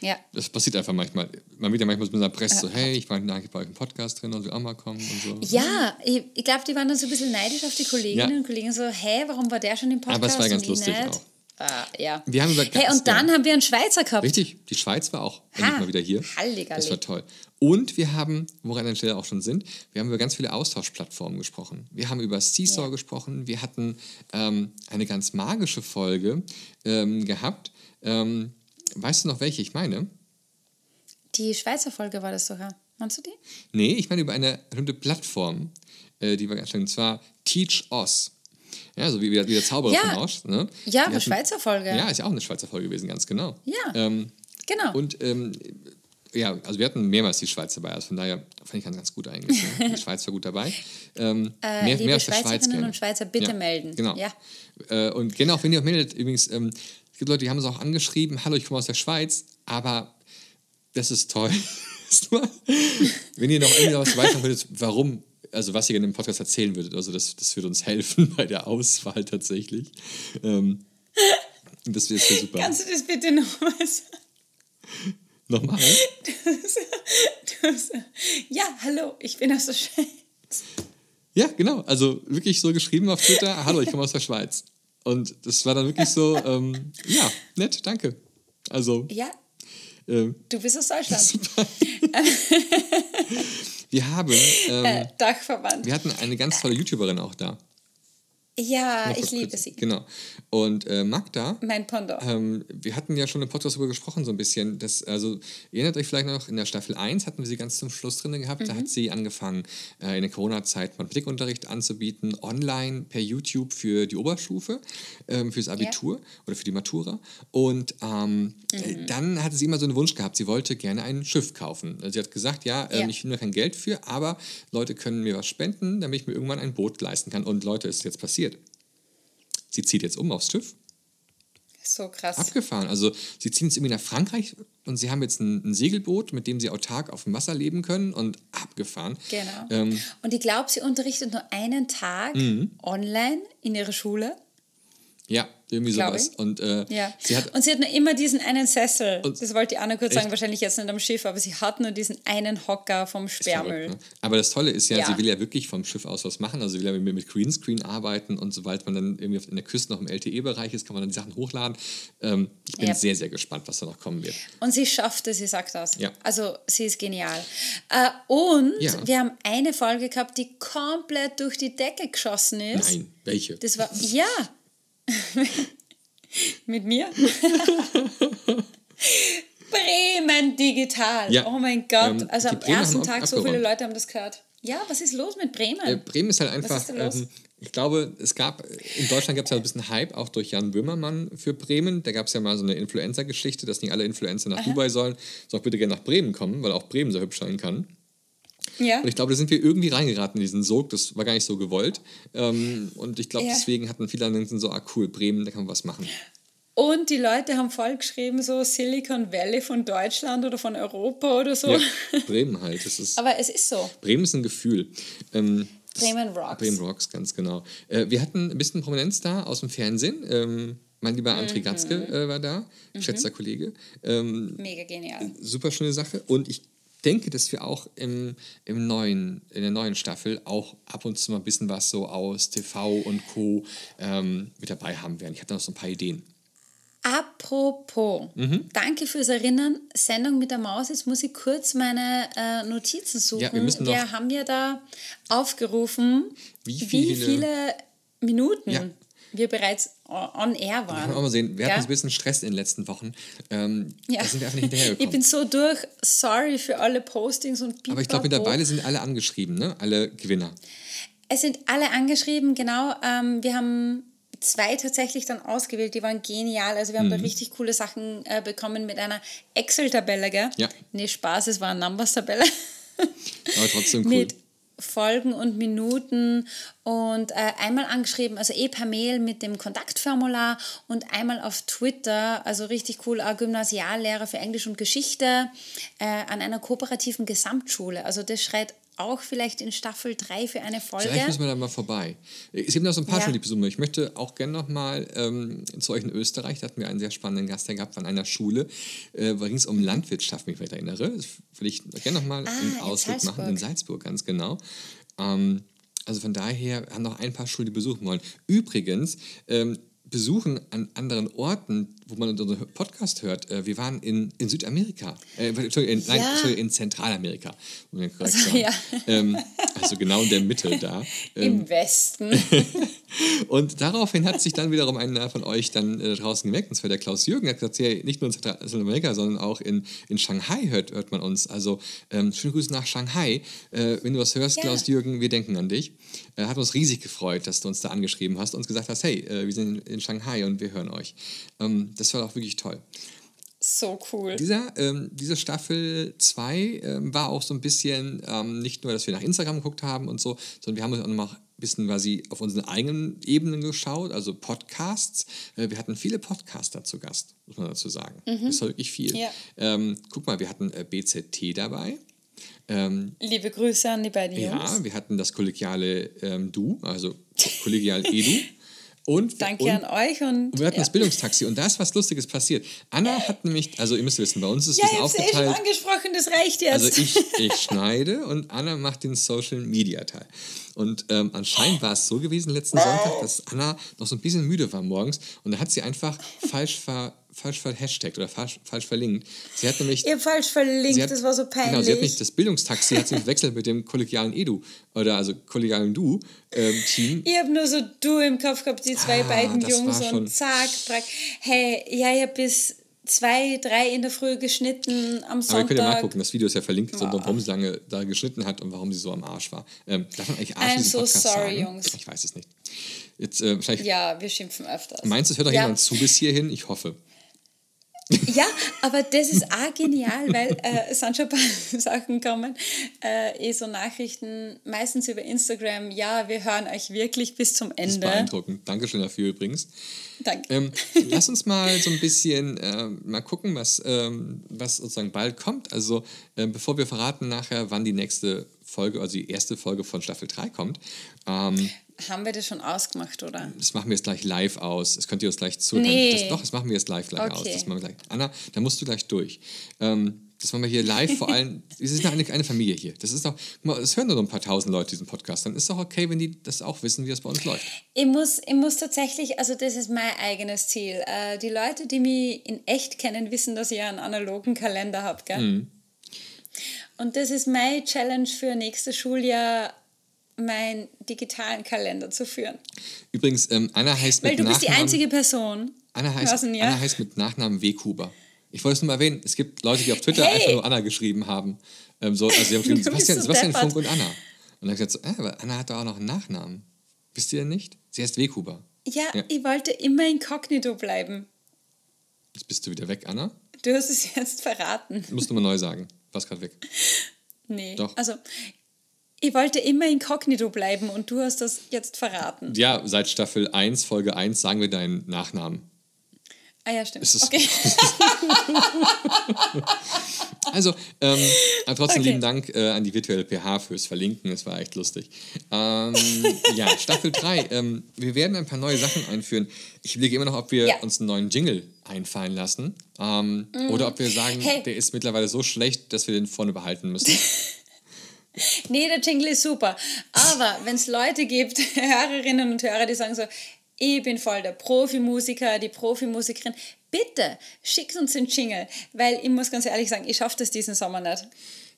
ja. das passiert einfach manchmal. Man wird ja manchmal so mit einer Presse so, hey, ich war bei euch im Podcast drin und will auch mal kommen und so. Ja, ich, ich glaube, die waren dann so ein bisschen neidisch auf die Kolleginnen Ja. und Kollegen, so, hä, warum war der schon im Podcast? Aber es war ganz lustig nicht? auch. Äh, ja. Wir haben über hey, und dann ja. haben wir einen Schweizer gehabt. Richtig, die Schweiz war auch endlich Ha, mal wieder hier. Halligalli. Das war toll. Und wir haben, woran an der Stelle auch schon sind, wir haben über ganz viele Austauschplattformen gesprochen. Wir haben über Seesaw Ja. gesprochen. Wir hatten ähm, eine ganz magische Folge ähm, gehabt. Ähm, weißt du noch, welche ich meine? Die Schweizer Folge war das sogar. Meinst du die? Nee, ich meine über eine bestimmte Plattform, äh, die war ganz schön, und zwar Teach Oz. Ja, so wie, wie der- Zauberer Ja. von Oz. Ne? Ja, Die eine Schweizer Folge. Ja, ist ja auch eine Schweizer Folge gewesen, ganz genau. Ja. Ähm, Genau. Und ähm, ja, also wir hatten mehrmals die Schweiz dabei, also von daher fand ich ganz, ganz gut eigentlich. Ne? Die Schweiz war gut dabei. Ähm, Äh, mehr, liebe mehr aus der Schweiz Schweizerinnen gerne. und Schweizer, bitte ja, melden. Genau. Ja. Äh, und genau, wenn ihr auch meldet, übrigens, ähm, es gibt Leute, die haben uns auch angeschrieben, hallo, ich komme aus der Schweiz, aber das ist toll. wenn ihr noch irgendwie was weiter würdet, warum, also was ihr in dem Podcast erzählen würdet, also das, das würde uns helfen bei der Auswahl tatsächlich. Ähm, das wäre super. Kannst du das bitte nochmal sagen? Nochmal? Du so, ja, hallo, ich bin aus der Schweiz. Ja, genau. Also wirklich so geschrieben auf Twitter, hallo, ich komme aus der Schweiz. Und das war dann wirklich so, ähm, ja, nett, danke. Also, Ja, ähm, du bist aus Deutschland. wir haben, ähm, Äh, Dachverband. wir hatten eine ganz tolle YouTuberin auch da. Ja, ich liebe sie. Genau. Und äh, Magda, Mein Pendant. ähm, wir hatten ja schon im Podcast darüber gesprochen, so ein bisschen. Dass, also, ihr erinnert euch vielleicht noch, in der Staffel 1 hatten wir sie ganz zum Schluss drin gehabt. Da Mhm. hat sie angefangen, äh, in der Corona-Zeit Mathematikunterricht anzubieten, online per YouTube für die Oberstufe, ähm, fürs Abitur oder für die Matura. Und ähm, äh, Mhm. dann hatte sie immer so einen Wunsch gehabt, sie wollte gerne ein Schiff kaufen. Also sie hat gesagt, ja, ähm, Ja. ich finde mir kein Geld für, aber Leute können mir was spenden, damit ich mir irgendwann ein Boot leisten kann. Und Leute, ist jetzt passiert. Sie zieht jetzt um aufs Schiff. So krass. Abgefahren. Also sie ziehen jetzt irgendwie nach Frankreich und sie haben jetzt ein, ein Segelboot, mit dem sie autark auf dem Wasser leben können und abgefahren. Genau. Ähm, Und ich glaube, sie unterrichtet nur einen Tag Mhm. online in ihrer Schule. Ja, irgendwie sowas. Und äh, Ja. sie hat und sie hat nur immer diesen einen Sessel. Das wollte ich Anna kurz Echt? sagen, wahrscheinlich jetzt nicht am Schiff, aber sie hat nur diesen einen Hocker vom Sperrmüll. Verrückt, ne? Aber das Tolle ist ja, Ja. sie will ja wirklich vom Schiff aus was machen. Also sie will ja mit, mit Greenscreen arbeiten und sobald man dann irgendwie in der Küste noch im LTE-Bereich ist, kann man dann die Sachen hochladen. Ähm, ich bin Ja. sehr, sehr gespannt, was da noch kommen wird. Und sie schafft es, sie sagt das. Ja. Also sie ist genial. Äh, und wir haben eine Folge gehabt, die komplett durch die Decke geschossen ist. Nein, welche? Das war, ja. Mit mir. Bremen digital. Ja. Oh mein Gott. Ähm, also am ersten Tag so abgeräumt. viele Leute haben das gehört. Ja, was ist los mit Bremen? Äh, Bremen ist halt einfach, ist da los? ähm, ich glaube, es gab, in Deutschland gab es ja ein bisschen Hype, auch durch Jan Böhmermann für Bremen. Da gab es ja mal so eine Influencer-Geschichte, dass nicht alle Influencer nach Dubai sollen, sondern auch bitte gerne nach Bremen kommen, weil auch Bremen so hübsch sein kann. Ja. Und ich glaube, da sind wir irgendwie reingeraten in diesen Sog, das war gar nicht so gewollt. Ähm, und ich glaube, Ja. deswegen hatten viele dann so, ah cool, Bremen, da kann man was machen. Und die Leute haben voll geschrieben, so Silicon Valley von Deutschland oder von Europa oder so. Ja, Bremen halt, das ist, Aber es ist so. Bremen ist ein Gefühl. Ähm, Bremen rocks. Bremen Rocks, ganz genau. Äh, wir hatten ein bisschen Prominenz da aus dem Fernsehen. Ähm, Mein lieber André Gatzke äh, war da, geschätzter Kollege. Ähm, Mega genial. super schöne Sache. Und ich denke, dass wir auch im, im neuen, in der neuen Staffel auch ab und zu mal ein bisschen was so aus TV und Co. Ähm, mit dabei haben werden. Ich habe da noch so ein paar Ideen. Apropos, Mhm. danke fürs Erinnern. Sendung mit der Maus. Jetzt muss ich kurz meine äh, Notizen suchen. Ja, wir müssen noch- haben ja da aufgerufen, Wie wie viele- viele, Minuten Ja. wir bereits on air waren. mal sehen, wir hatten Ja? ein bisschen Stress in den letzten Wochen. Ähm, Ja. Da sind wir einfach nicht Ich hinterhergekommen. bin so durch. Sorry für alle Postings und Aber ich glaube, Pipapo. mittlerweile sind alle angeschrieben, ne? alle Gewinner. Es sind alle angeschrieben, genau. Ähm, wir haben zwei tatsächlich dann ausgewählt, die waren genial. Also wir haben Mhm. da richtig coole Sachen äh, bekommen mit einer Excel-Tabelle, gell? Ja. Nee, Spaß, es war eine Numbers-Tabelle. Aber trotzdem cool. mit Folgen und Minuten und äh, einmal angeschrieben, also eh per Mail mit dem Kontaktformular und einmal auf Twitter, also richtig cool, auch Gymnasiallehrer für Englisch und Geschichte äh, an einer kooperativen Gesamtschule. Also das schreit auch vielleicht in Staffel 3 für eine Folge. Vielleicht müssen wir da mal vorbei. Es gibt noch so ein paar Ja. Besucher. Ich möchte auch gerne noch mal ähm, zu euch in Österreich. Da hatten wir einen sehr spannenden Gast hier gehabt von einer Schule. Äh, da ging es um Landwirtschaft, wenn ich mich erinnere. Das will ich gerne noch mal Ah, einen in Ausflug machen. In Salzburg. Ganz genau. Ähm, also von daher haben noch ein paar Schulen, die besuchen wollen. Übrigens, ähm, Besuchen an anderen Orten, wo man unseren Podcast hört. Äh, wir waren in, in Südamerika, äh, Entschuldigung, in, nein, Ja. Entschuldigung, in Zentralamerika. korrekt Also, sagen. ja. ähm, also genau in der Mitte da. Ähm, Im Westen. und daraufhin hat sich dann wiederum einer von euch dann äh, draußen gemerkt, und zwar der Klaus Jürgen, hat gesagt, ja, nicht nur in Zentralamerika, sondern auch in, in Shanghai hört, hört man uns. Also ähm, schöne Grüße nach Shanghai. Äh, wenn du was hörst, Ja. Klaus Jürgen, wir denken an dich. Äh, hat uns riesig gefreut, dass du uns da angeschrieben hast und uns gesagt hast, hey, äh, wir sind in, in Shanghai und wir hören euch. Ähm, das war auch wirklich toll. so cool. Dieser, ähm, diese Staffel 2 ähm, war auch so ein bisschen, ähm, nicht nur, dass wir nach Instagram geguckt haben und so, sondern wir haben uns auch noch bisschen quasi auf unseren eigenen Ebenen geschaut, also Podcasts. Äh, wir hatten viele Podcaster zu Gast, muss man dazu sagen. Das war wirklich viel. Ja. Ähm, guck mal, wir hatten äh, BZT dabei. Ähm, Liebe Grüße an die beiden Jungs. ja, wir hatten das kollegiale ähm, Du, also kollegial Edu. Und, Danke und, an euch und wir hatten ja. das Bildungstaxi und da ist was Lustiges passiert. Anna hat nämlich, also ihr müsst wissen, bei uns ist es Ja, ein ich bisschen hab's eh schon aufgeteilt. angesprochen, das reicht jetzt. Also ich, ich schneide und Anna macht den Social Media Teil. Und ähm, anscheinend war es so gewesen letzten Sonntag, dass Anna noch so ein bisschen müde war morgens und da hat sie einfach falsch ver, falsch verhashtagt oder falsch, falsch verlinkt. Sie hat nämlich Ihr habt falsch verlinkt, hat- das war so peinlich. Genau, sie hat nicht das Bildungstaxi, hat sie gewechselt mit dem kollegialen Edu oder also kollegialen Du-Team. Ich habe nur so du im Kopf gehabt, die zwei Ah, beiden Jungs und zack, brack. Hey, ja, ich habe bis zwei, drei in der Früh geschnitten am Aber ihr Sonntag. könnt ja nachgucken, das Video ist ja verlinkt, so, warum sie lange da geschnitten hat und warum sie so am Arsch war. Ähm, darf man eigentlich Arsch I'm so Podcast sorry, sagen? Jungs. Ich weiß es nicht. Jetzt, äh, vielleicht, Ja, wir schimpfen öfters. Meinst du, es hört doch ja. jemand zu bis hierhin? Ich hoffe. Ja, aber das ist auch genial, weil äh, es sind schon ein paar Sachen kommen, äh, eh so Nachrichten, meistens über Instagram, ja, wir hören euch wirklich bis zum Das ist Ende. beeindruckend. Dankeschön dafür übrigens. Danke. Ähm, lass uns mal so ein bisschen ähm, mal gucken, was, ähm, was sozusagen bald kommt. Also ähm, bevor wir verraten nachher, wann die nächste Folge, also die erste Folge von Staffel 3 kommt, ähm, Haben wir das schon ausgemacht, oder? das machen wir jetzt gleich live aus. Das könnt ihr uns gleich zuhören. Nee. Das, doch, das machen wir jetzt live gleich aus. Okay. Das machen wir gleich. Anna, da musst du gleich durch. Ähm, das machen wir hier live, vor allem, wir sind eine, eine Familie hier. Das ist doch, guck mal, es hören nur noch ein paar tausend Leute diesen Podcast. Dann ist doch okay, wenn die das auch wissen, wie das bei uns läuft. Ich muss, ich muss tatsächlich, also das ist mein eigenes Ziel. Äh, die Leute, die mich in echt kennen, wissen, dass ich einen analogen Kalender habe. Gell? Mhm. Und das ist meine Challenge für nächstes Schuljahr, meinen digitalen Kalender zu führen. Übrigens, ähm, Anna heißt Weil mit du bist die Nachnamen, einzige Person. Anna heißt, denn, ja? Anna heißt mit Nachnamen Weghuber. Ich wollte es nur mal erwähnen, es gibt Leute, die auf Twitter Hey! einfach nur Anna geschrieben haben. Ähm, so, also sie haben geschrieben, Du Sebastian, Sebastian. Funk und Anna. Und dann habe ich gesagt, so, äh, aber Anna hat doch auch noch einen Nachnamen. Wisst ihr denn nicht? Sie heißt Weghuber. Ja, Ja. ich wollte immer inkognito bleiben. Jetzt bist du wieder weg, Anna. Du hast es jetzt verraten. Du musst nochmal neu sagen. Warst gerade weg. Nee. Doch. Also, ich wollte immer inkognito bleiben und du hast das jetzt verraten. Ja, seit Staffel 1, Folge 1 sagen wir deinen Nachnamen. Ah ja, stimmt. Es ist- Okay. Also, ähm, trotzdem Okay. lieben Dank äh, an die virtuelle PH fürs Verlinken. Es war echt lustig. Ähm, ja, Staffel 3. Ähm, wir werden ein paar neue Sachen einführen. Ich überlege immer noch, ob wir Ja. Uns einen neuen Jingle einfallen lassen. Ähm, Oder ob wir sagen, Hey. der ist mittlerweile so schlecht, dass wir den vorne behalten müssen. Nee, der Jingle ist super. Aber wenn es Leute gibt, Hörerinnen und Hörer, die sagen so, ich bin voll der Profimusiker, die Profimusikerin, bitte schickt uns den Jingle, weil ich muss ganz ehrlich sagen, ich schaffe das diesen Sommer nicht.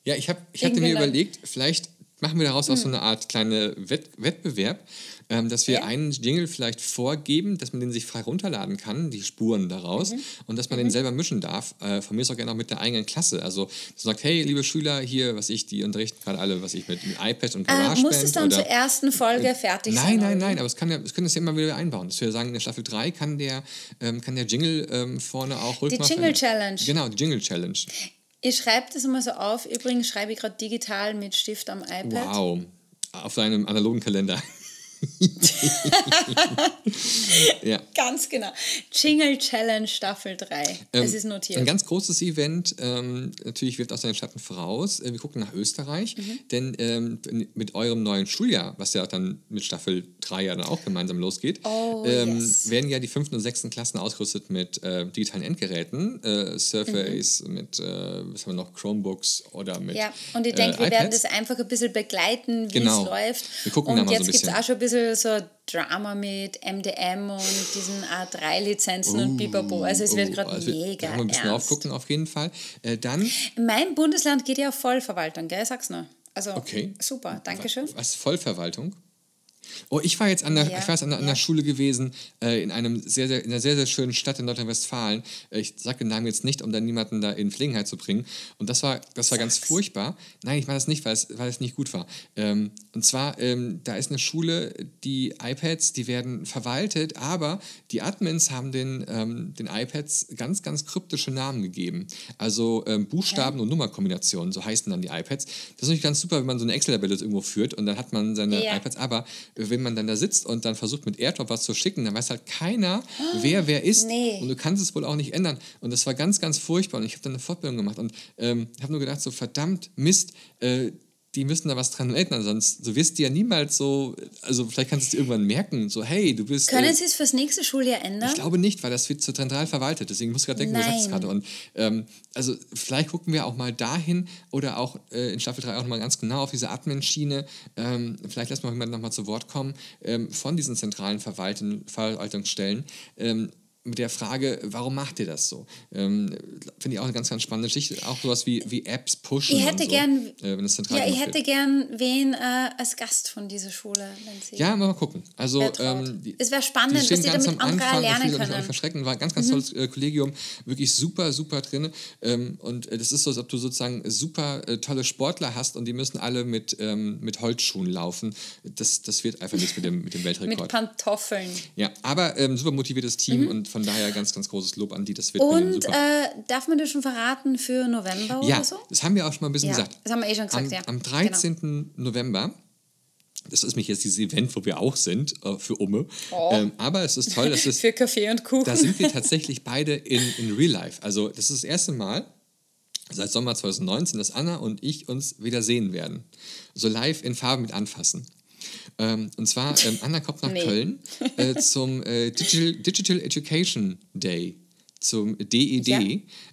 Ja, ich, hab, ich hatte mir Irgendwann überlegt, vielleicht machen wir daraus auch so eine Art kleine Wett Wettbewerb, ähm, dass wir Ja. einen Jingle vielleicht vorgeben, dass man den sich frei runterladen kann, die Spuren daraus, und dass man den selber mischen darf. Äh, von mir ist auch gerne auch mit der eigenen Klasse. Also, du sagst, hey, liebe Schüler, hier, was ich, die unterrichten gerade alle, was ich mit, mit iPad und Äh, GarageBand. muss es dann oder, zur ersten Folge fertig Nein, sein? nein, nein, wie? aber es kann ja, es können das ja immer wieder einbauen. Dass wir sagen, in der Staffel 3 kann der, ähm, kann der Jingle ähm, vorne auch Die Jingle Challenge. Genau, die Jingle Challenge. Ich schreibe das immer so auf. Übrigens schreibe ich gerade digital mit Stift am iPad. Wow. Auf deinem analogen Kalender. ja. Ganz genau. Jingle Challenge Staffel 3. Ähm, es ist notiert. Ein ganz großes Event, ähm, natürlich wirft aus den Schatten voraus. Äh, wir gucken nach Österreich, Mhm. denn ähm, mit eurem neuen Schuljahr, was ja dann mit Staffel 3 ja dann auch gemeinsam losgeht, Oh, ähm, yes. werden ja die fünften und sechsten Klassen ausgerüstet mit äh, digitalen Endgeräten, äh, Surface, mit, äh, was haben wir noch, Chromebooks oder mit Mhm. ja, und ich äh, denke, wir werden das einfach ein bisschen begleiten, wie Genau. es läuft. Wir gucken da und mal so ein jetzt gibt es auch schon ein bisschen so Drama mit MDM und diesen A3-Lizenzen und Bipapo. Also es wird Oh, gerade also mega Da wir ein bisschen ernst. aufgucken auf jeden Fall. Äh, dann, Mein Bundesland geht ja auf Vollverwaltung, gell? Sag's nur. Also Okay. super, danke schön. Was? Vollverwaltung? Oh, ich war jetzt an der, Ja, ich war jetzt an der, an der ja. Schule gewesen, äh, in, einem sehr, sehr, in einer sehr, sehr schönen Stadt in Nordrhein-Westfalen. Äh, ich sage den Namen jetzt nicht, um dann niemanden da in Verlegenheit zu bringen. Und das war, das war ganz furchtbar. Nein, ich meine das nicht, weil es, weil es nicht gut war. Ähm, und zwar, ähm, da ist eine Schule, die iPads, die werden verwaltet, aber die Admins haben den, ähm, den iPads ganz, ganz kryptische Namen gegeben. Also ähm, Buchstaben und Nummerkombinationen, so heißen dann die iPads. Das ist natürlich ganz super, wenn man so eine Excel-Tabelle irgendwo führt und dann hat man seine Ja. iPads. Aber wenn man dann da sitzt und dann versucht mit AirDrop was zu schicken, dann weiß halt keiner, wer wer ist. Nee. Und du kannst es wohl auch nicht ändern. Und das war ganz, ganz furchtbar. Und ich habe dann eine Fortbildung gemacht und ähm, habe nur gedacht, so verdammt, Mist, äh, die müssen da was dran ändern, sonst so wirst du ja niemals so, also vielleicht kannst du es dir irgendwann merken, so hey, du bist... Können äh, Sie es fürs nächste Schuljahr ändern? ich glaube nicht, weil das wird zu zentral verwaltet. Deswegen muss ich gerade denken, du sagst es Nein. gerade. Und ähm, also vielleicht gucken wir auch mal dahin oder auch äh, in Staffel 3 auch nochmal ganz genau auf diese Admin-Schiene. Ähm, vielleicht lassen wir jemanden nochmal zu Wort kommen ähm, von diesen zentralen Verwalten, Verwaltungsstellen. Mit der Frage, warum macht ihr das so? Ähm, Finde ich auch eine ganz, ganz spannende Geschichte. Auch sowas wie, wie Apps pushen. Ich hätte und so, gern- äh, wenn es zentral ja, ich hätte wird. gern wen äh, als Gast von dieser Schule, wenn Sie. Ja, mal gucken. Also, ähm, die, Es wäre spannend, die ganz damit am andere Anfang, lernen euch auch können. Mhm. nicht verschrecken, war ein ganz, ganz tolles äh, Kollegium, wirklich super, super drin. Ähm, und äh, das ist so, als ob du sozusagen super äh, tolle Sportler hast und die müssen alle mit, ähm, mit Holzschuhen laufen. Das, das wird einfach nichts mit dem, mit dem Mit Weltrekord. Pantoffeln. ja, aber ähm, super motiviertes Team und von daher ganz, ganz großes Lob an die. Das wird Und äh, darf man das schon verraten für November ja, oder so? das haben wir auch schon mal ein bisschen Ja, gesagt. das haben wir eh schon gesagt, am, ja. Am Genau. 13. November das ist mich jetzt dieses Event, wo wir auch sind, äh, für Umme. Oh. Ähm, aber es ist toll, dass es Für Kaffee und Kuchen. da sind wir tatsächlich beide in, in Real Life. Also das ist das erste Mal seit Sommer 2019, dass Anna und ich uns wieder sehen werden. So live in Farbe mit anfassen. Ähm, und zwar, ähm, Anna kommt nach Nee. Köln äh, zum äh, Digital, Digital Education Day, zum DED. Ja.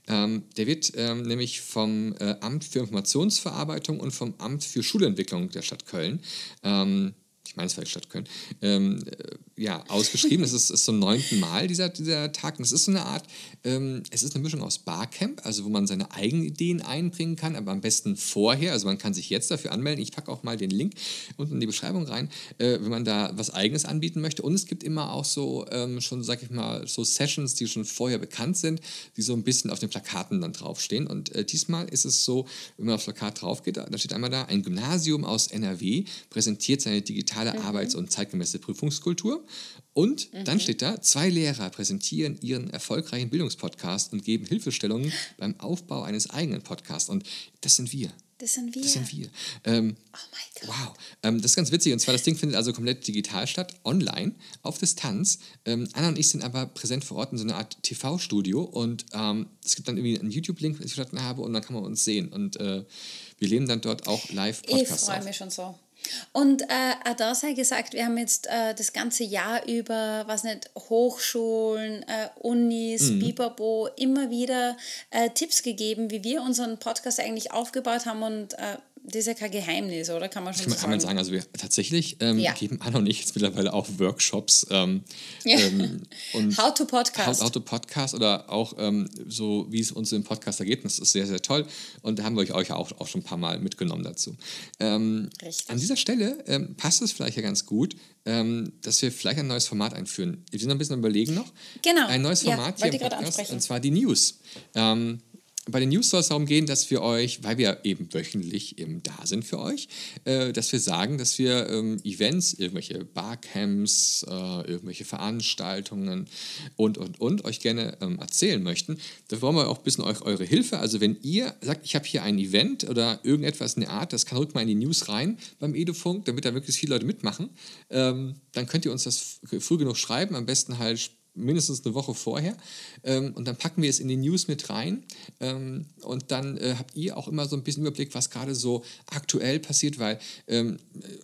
Ähm, der wird ähm, nämlich vom äh, Amt für Informationsverarbeitung und vom Amt für Schulentwicklung der Stadt Köln ähm, ich meine, es war die Stadt Köln, ähm, äh, ja, ausgeschrieben. Das ist, ist zum neunten Mal dieser, dieser Tag. Und es ist so eine Art, ähm, es ist eine Mischung aus Barcamp, also wo man seine eigenen Ideen einbringen kann, aber am besten vorher. Also man kann sich jetzt dafür anmelden. Ich packe auch mal den Link unten in die Beschreibung rein, äh, wenn man da was Eigenes anbieten möchte. Und es gibt immer auch so ähm, schon, sag ich mal, so Sessions, die schon vorher bekannt sind, die so ein bisschen auf den Plakaten dann draufstehen. Und äh, diesmal ist es so, wenn man aufs Plakat drauf geht, da steht einmal da, ein Gymnasium aus NRW präsentiert seine digitale Arbeits- und zeitgemäße Prüfungskultur. Und dann steht da, zwei Lehrer präsentieren ihren erfolgreichen Bildungspodcast und geben Hilfestellungen beim Aufbau eines eigenen Podcasts. Und das sind wir. Das sind wir. Das sind wir. Ähm, oh mein Gott. Wow, ähm, das ist ganz witzig. Und zwar, das Ding findet also komplett digital statt, online, auf Distanz. Ähm, Anna und ich sind aber präsent vor Ort in so einer Art TV-Studio. Und ähm, es gibt dann irgendwie einen YouTube-Link, den ich verstanden habe, und dann kann man uns sehen. Und äh, wir leben dann dort auch live Podcasts Ich freue mich schon so. Und äh, auch da sei gesagt, wir haben jetzt äh, das ganze Jahr über, was nicht, Hochschulen, äh, Unis, mhm. Bibabo, immer wieder äh, Tipps gegeben, wie wir unseren Podcast eigentlich aufgebaut haben und äh, das ist ja kein Geheimnis, oder? Kann man schon kann, so kann man sagen. Also wir tatsächlich ähm, ja. geben Anna und ich jetzt mittlerweile auch Workshops. Ähm, ja. ähm, und How to Podcast. How, how to Podcast oder auch ähm, so, wie es uns im Podcast ergeht. Das ist sehr, sehr toll. Und da haben wir euch auch, auch schon ein paar Mal mitgenommen dazu. Ähm, Richtig. An dieser Stelle ähm, passt es vielleicht ja ganz gut, dass wir vielleicht ein neues Format einführen. Wir sind noch ein bisschen überlegen noch. Genau. Ein neues Format ja, hier im Podcast, und zwar die News. Ähm, bei den News soll darum gehen, dass wir euch, weil wir eben wöchentlich eben da sind für euch, äh, dass wir sagen, dass wir ähm, Events, irgendwelche Barcamps, äh, irgendwelche Veranstaltungen und, und, und euch gerne ähm, erzählen möchten. Da wollen wir auch ein bisschen euch eure Hilfe. Also wenn ihr sagt, ich habe hier ein Event oder irgendetwas in der Art, das kann rück mal in die News rein beim Edufunk, damit da wirklich viele Leute mitmachen, ähm, dann könnt ihr uns das früh genug schreiben, am besten halt mindestens eine Woche vorher. Ähm, und dann packen wir es in die News mit rein. Ähm, und dann äh, habt ihr auch immer so ein bisschen Überblick, was gerade so aktuell passiert, weil ähm,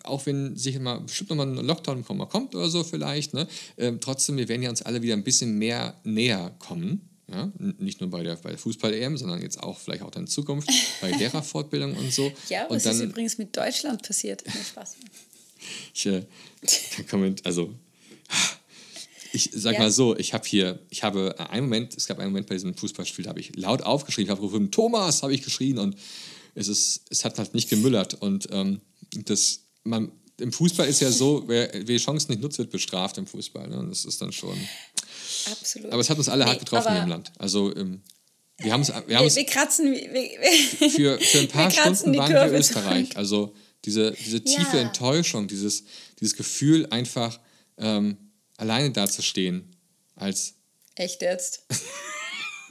auch wenn sich mal bestimmt nochmal ein Lockdown kommt oder so vielleicht, ne, ähm, trotzdem, wir werden ja uns alle wieder ein bisschen mehr näher kommen. Ja, nicht nur bei der, bei der Fußball-EM, sondern jetzt auch vielleicht auch in Zukunft bei Lehrerfortbildung und so. Ja, was und dann, ist übrigens mit Deutschland passiert? Mehr Spaß. ich äh, kann also ich sag ja. mal so, ich habe hier, ich habe einen Moment, es gab einen Moment bei diesem Fußballspiel, da habe ich laut aufgeschrien, ich habe gerufen, Thomas, habe ich geschrien und es, ist, es hat halt nicht gemüllert. Und ähm, das, man, im Fußball ist ja so, wer, wer die Chancen nicht nutzt, wird bestraft im Fußball. Ne? Und das ist dann schon. Absolut. Aber es hat uns alle nee, hart getroffen im Land. Also ähm, wir haben es. Wir, wir, wir kratzen. Wir, für, für ein paar Stunden waren wir Österreich. Also diese, diese tiefe ja. Enttäuschung, dieses, dieses Gefühl einfach. Ähm, alleine dazustehen als. Echt jetzt?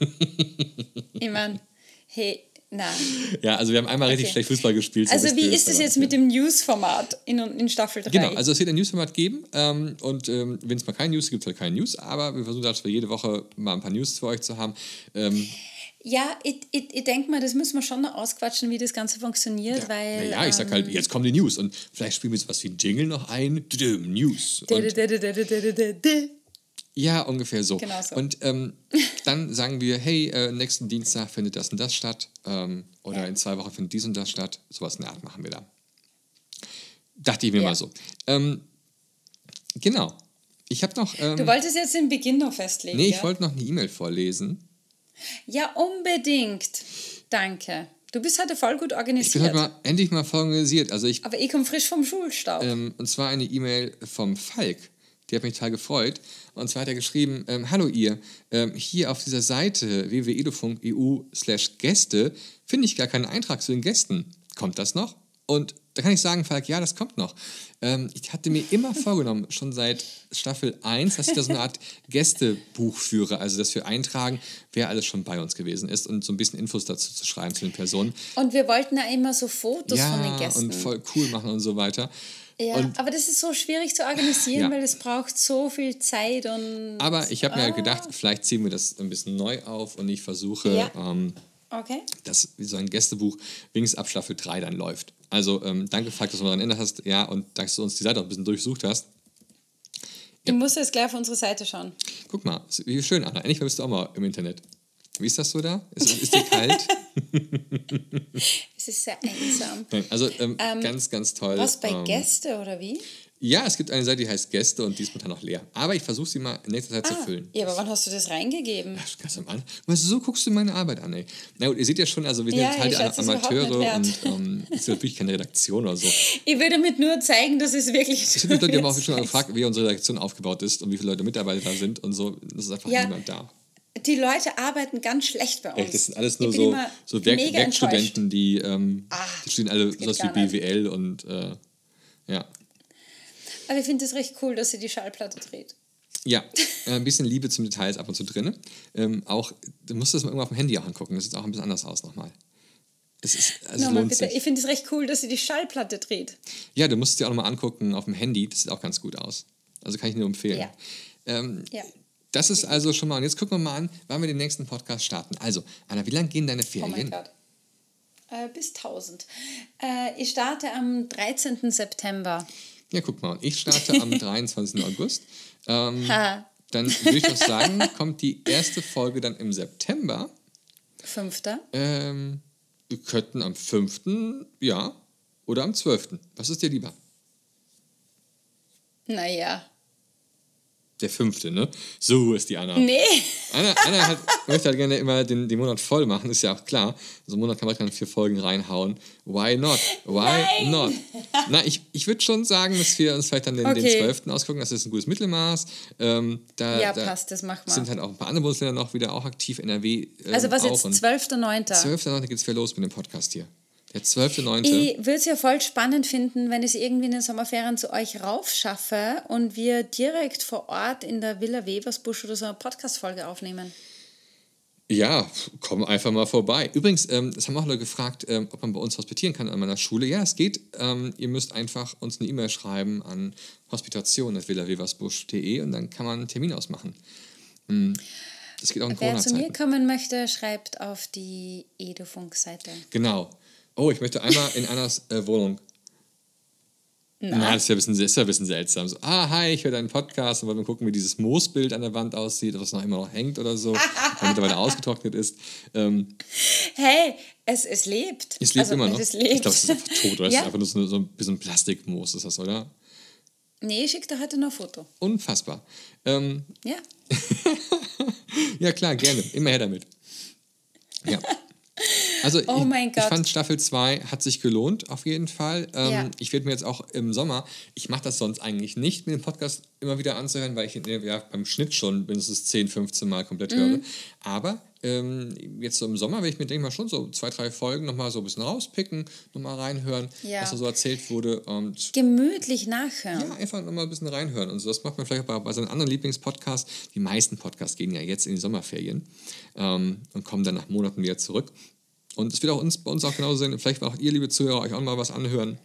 ich meine, hey, nein. Ja, also wir haben einmal okay. richtig schlecht Fußball gespielt. So also wie ist es jetzt mit dem News-Format in, in Staffel 3? Genau, also es wird ein News-Format geben ähm, und ähm, wenn es mal keine News gibt, es halt keine News, aber wir versuchen halt für jede Woche mal ein paar News für euch zu haben. Ähm, ja, ich, ich, ich denke mal, das müssen wir schon noch ausquatschen, wie das Ganze funktioniert, ja, weil... Ja, ich sag halt, ähm, jetzt kommen die News und vielleicht spielen wir jetzt was wie ein Jingle noch ein. News. ja, ungefähr so. Genau so. Und ähm, dann sagen wir, hey, äh, nächsten Dienstag findet das und das statt ähm, oder ja. in zwei Wochen findet dies und das statt. Sowas in der Art machen wir da. Dachte ich mir ja. mal so. Ähm, genau. Ich habe noch... du ähm, wolltest jetzt den Beginn noch festlegen, Nee, ich wollte noch eine E-Mail vorlesen. Ja, unbedingt. Danke. Du bist heute voll gut organisiert. Ich bin heute mal, endlich mal voll organisiert. Also ich, Aber ich komme frisch vom Schulstaub. Ähm, und zwar eine E-Mail vom Falk. Die hat mich total gefreut. Und zwar hat er geschrieben, ähm, hallo ihr, ähm, hier auf dieser Seite www.edufunk.eu slash Gäste finde ich gar keinen Eintrag zu den Gästen. Kommt das noch? Und da kann ich sagen, Falk, ja, das kommt noch. Ähm, ich hatte mir immer vorgenommen, schon seit Staffel 1, dass ich da so eine Art Gästebuch führe, also dass wir eintragen, wer alles schon bei uns gewesen ist und so ein bisschen Infos dazu zu schreiben zu den Personen. Und wir wollten ja immer so Fotos ja, von den Gästen. und voll cool machen und so weiter. Ja, und, aber das ist so schwierig zu organisieren, ja. weil es braucht so viel Zeit und. Aber ich habe mir halt gedacht, vielleicht ziehen wir das ein bisschen neu auf und ich versuche, ja. ähm, okay. dass so ein Gästebuch wenigstens ab Staffel 3 dann läuft. Also ähm, danke, Falk, dass du daran erinnert hast. Ja, und dass du uns die Seite auch ein bisschen durchsucht hast. Ja. Du musst jetzt gleich auf unsere Seite schauen. Guck mal, wie schön, Anna. Endlich bist du auch mal im Internet. Wie ist das so da? Ist, ist dir kalt? es ist sehr einsam. Also ähm, ähm, ganz, ganz toll. Was bei ähm, Gäste oder wie? Ja, es gibt eine Seite, die heißt Gäste und die ist momentan noch leer. Aber ich versuche sie mal in nächster Zeit ah, zu füllen. Ja, aber wann hast du das reingegeben? Ach, ganz am Anfang. Weißt du, so guckst du meine Arbeit an, ey. Na gut, ihr seht ja schon, also wir sind ja, Teil der Amateure und ähm, es ist natürlich keine Redaktion oder so. Ich würde damit nur zeigen, dass es wirklich Es gibt Leute, die haben auch schon gefragt, wie unsere Redaktion aufgebaut ist und wie viele Leute Mitarbeiter da sind und so. Das ist einfach ja. niemand da. Die Leute arbeiten ganz schlecht bei uns. Echt, das sind alles nur so, so Werk Werkstudenten, die, ähm, ah, die studieren alle sowas wie BWL und äh, ja. Aber ich finde es recht cool, dass sie die Schallplatte dreht. Ja, äh, ein bisschen Liebe zum Detail ist ab und zu drin. Ähm, auch, du musst das mal irgendwann auf dem Handy auch angucken. Das sieht auch ein bisschen anders aus nochmal. Es ist, also Nochmal lohnt bitte. sich. Ich finde es recht cool, dass sie die Schallplatte dreht. Ja, du musst es dir auch nochmal angucken auf dem Handy. Das sieht auch ganz gut aus. Also kann ich nur empfehlen. Ja. Ähm, Ja. Das ist also schon mal. Und jetzt gucken wir mal an, wann wir den nächsten Podcast starten. Also, Anna, wie lange gehen deine Oh mein Ferien? Gott. Äh, bis 1000. Äh, ich starte am 13. September. Ja, guck mal. Und ich starte am 23. August. Ähm, dann würde ich doch sagen, kommt die erste Folge dann im September. Fünfter. Ähm, wir könnten am 5. ja oder am 12. Was ist dir lieber? Naja. Der 5. ne? So ist die Anna. Nee. Anna, Anna hat, möchte halt gerne immer den, den Monat voll machen, ist ja auch klar. So einen Monat kann man dann vier Folgen reinhauen. Why not? Why Nein. not? Na, ich, ich würde schon sagen, dass wir uns vielleicht dann den, den Okay. 12. ausgucken. Das ist ein gutes Mittelmaß. Ähm, da, Ja, da passt, das machen wir. sind halt auch ein paar andere Bundesländer noch wieder auch aktiv. NRW ähm, Also was jetzt, Und 12.9. 12.9. geht es wieder los mit dem Podcast hier. Der 12.9. Ich würde es ja voll spannend finden, wenn ich es irgendwie in den Sommerferien zu euch raufschaffe und wir direkt vor Ort in der Villa Webersbusch oder so eine Podcast-Folge aufnehmen. Ja, komm einfach mal vorbei. Übrigens, ähm, das haben auch Leute gefragt, ähm, ob man bei uns hospitieren kann an meiner Schule. Ja, es geht. Ähm, ihr müsst einfach uns eine E-Mail schreiben an hospitation.villaweversbusch.de und dann kann man einen Termin ausmachen. Hm, Das geht auch in Wer zu mir kommen möchte, schreibt auf die Edufunk-Seite. Genau. Oh, ich möchte einmal in Annas äh, Wohnung. Na, das ist ja ein bisschen, ist ja ein bisschen seltsam. So, ah, hi, ich höre deinen Podcast und wollen wir gucken, wie dieses Moosbild an der Wand aussieht, ob es noch immer noch hängt oder so, weil mittlerweile ausgetrocknet ist. Ähm, Hey, es, es lebt. Es lebt also, immer noch. Es Ich lebt. glaube, es ist einfach tot, oder? Es ja. ist einfach nur so, so ein bisschen Plastikmoos, ist das, oder? Nee, ich schicke dir heute noch ein Foto. Unfassbar. Ähm, Ja. ja, klar, gerne. Immer her damit. Ja. Also Oh ich, ich fand Staffel 2 hat sich gelohnt, auf jeden Fall. Ähm, Ja. Ich werde mir jetzt auch im Sommer, ich mache das sonst eigentlich nicht, mir den Podcast immer wieder anzuhören, weil ich ja, beim Schnitt schon mindestens 10, 15 Mal komplett Mhm. höre. Aber ähm, jetzt so im Sommer werde ich mir, denke mal, schon so zwei, drei Folgen nochmal so ein bisschen rauspicken, nochmal reinhören, Ja. was da so erzählt wurde. Und Gemütlich nachhören. Ja, einfach nochmal ein bisschen reinhören. Und so, das macht man vielleicht auch bei, bei seinen anderen Lieblingspodcasts. Die meisten Podcasts gehen ja jetzt in die Sommerferien ähm, und kommen dann nach Monaten wieder zurück. Und es wird auch uns, bei uns auch genauso sein. Vielleicht auch ihr, liebe Zuhörer, euch auch mal was anhören.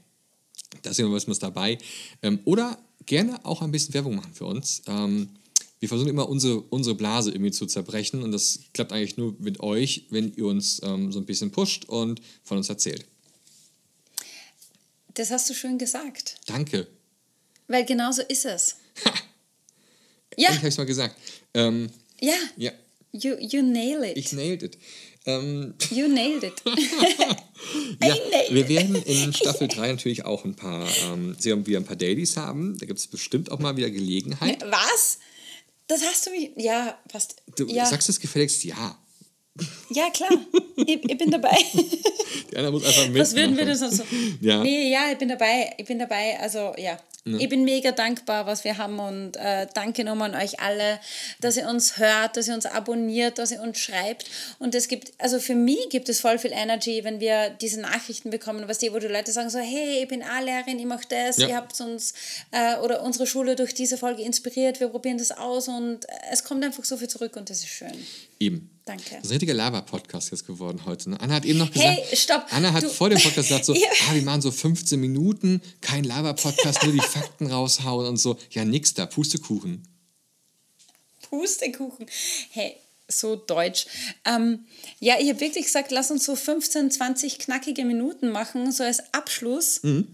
Da ist immer was dabei. Ähm, oder gerne auch ein bisschen Werbung machen für uns. Ähm, wir versuchen immer unsere, unsere Blase irgendwie zu zerbrechen. Und das klappt eigentlich nur mit euch, wenn ihr uns ähm, so ein bisschen pusht und von uns erzählt. Das hast du schön gesagt. Danke. Weil genau so ist es. Ich Ja, habe es mal gesagt. Ähm, ja. ja, You, you nail it. ich nailed it. Ähm, You nailed it. Ja, nailed wir werden in Staffel 3 natürlich auch ein paar, ähm, sehr wieder ein paar Dailies haben. Da gibt es bestimmt auch mal wieder Gelegenheit. Was? Das hast du mich. Ja, fast. Du ja, sagst es gefälligst ja. ja, klar. ich, ich bin dabei. Die muss einfach mitmachen. Was würden wir das so? Ja. Nee, ja, ich bin dabei. Ich bin dabei. Also, ja. Ich bin mega dankbar, was wir haben und äh, danke nochmal an euch alle, dass ihr uns hört, dass ihr uns abonniert, dass ihr uns schreibt. Und es gibt, also für mich gibt es voll viel Energy, wenn wir diese Nachrichten bekommen, was die, wo die Leute sagen so, hey, ich bin A-Lehrerin, ich mache das, Ja. ihr habt uns äh, oder unsere Schule durch diese Folge inspiriert, wir probieren das aus und äh, es kommt einfach so viel zurück und das ist schön. Eben. Danke. Das ist ein richtiger Lava-Podcast jetzt geworden heute. Ne? Anna hat eben noch gesagt, Hey, stopp. Anna hat Du- vor dem Podcast gesagt so, Ja. ah, wir machen so 15 Minuten, kein Lava-Podcast, nur die Fakten raushauen und so. Ja, nix da, Pustekuchen. Pustekuchen. Hey, so deutsch. Ähm, ja, ich habe wirklich gesagt, lass uns so 15, 20 knackige Minuten machen, so als Abschluss. Mhm.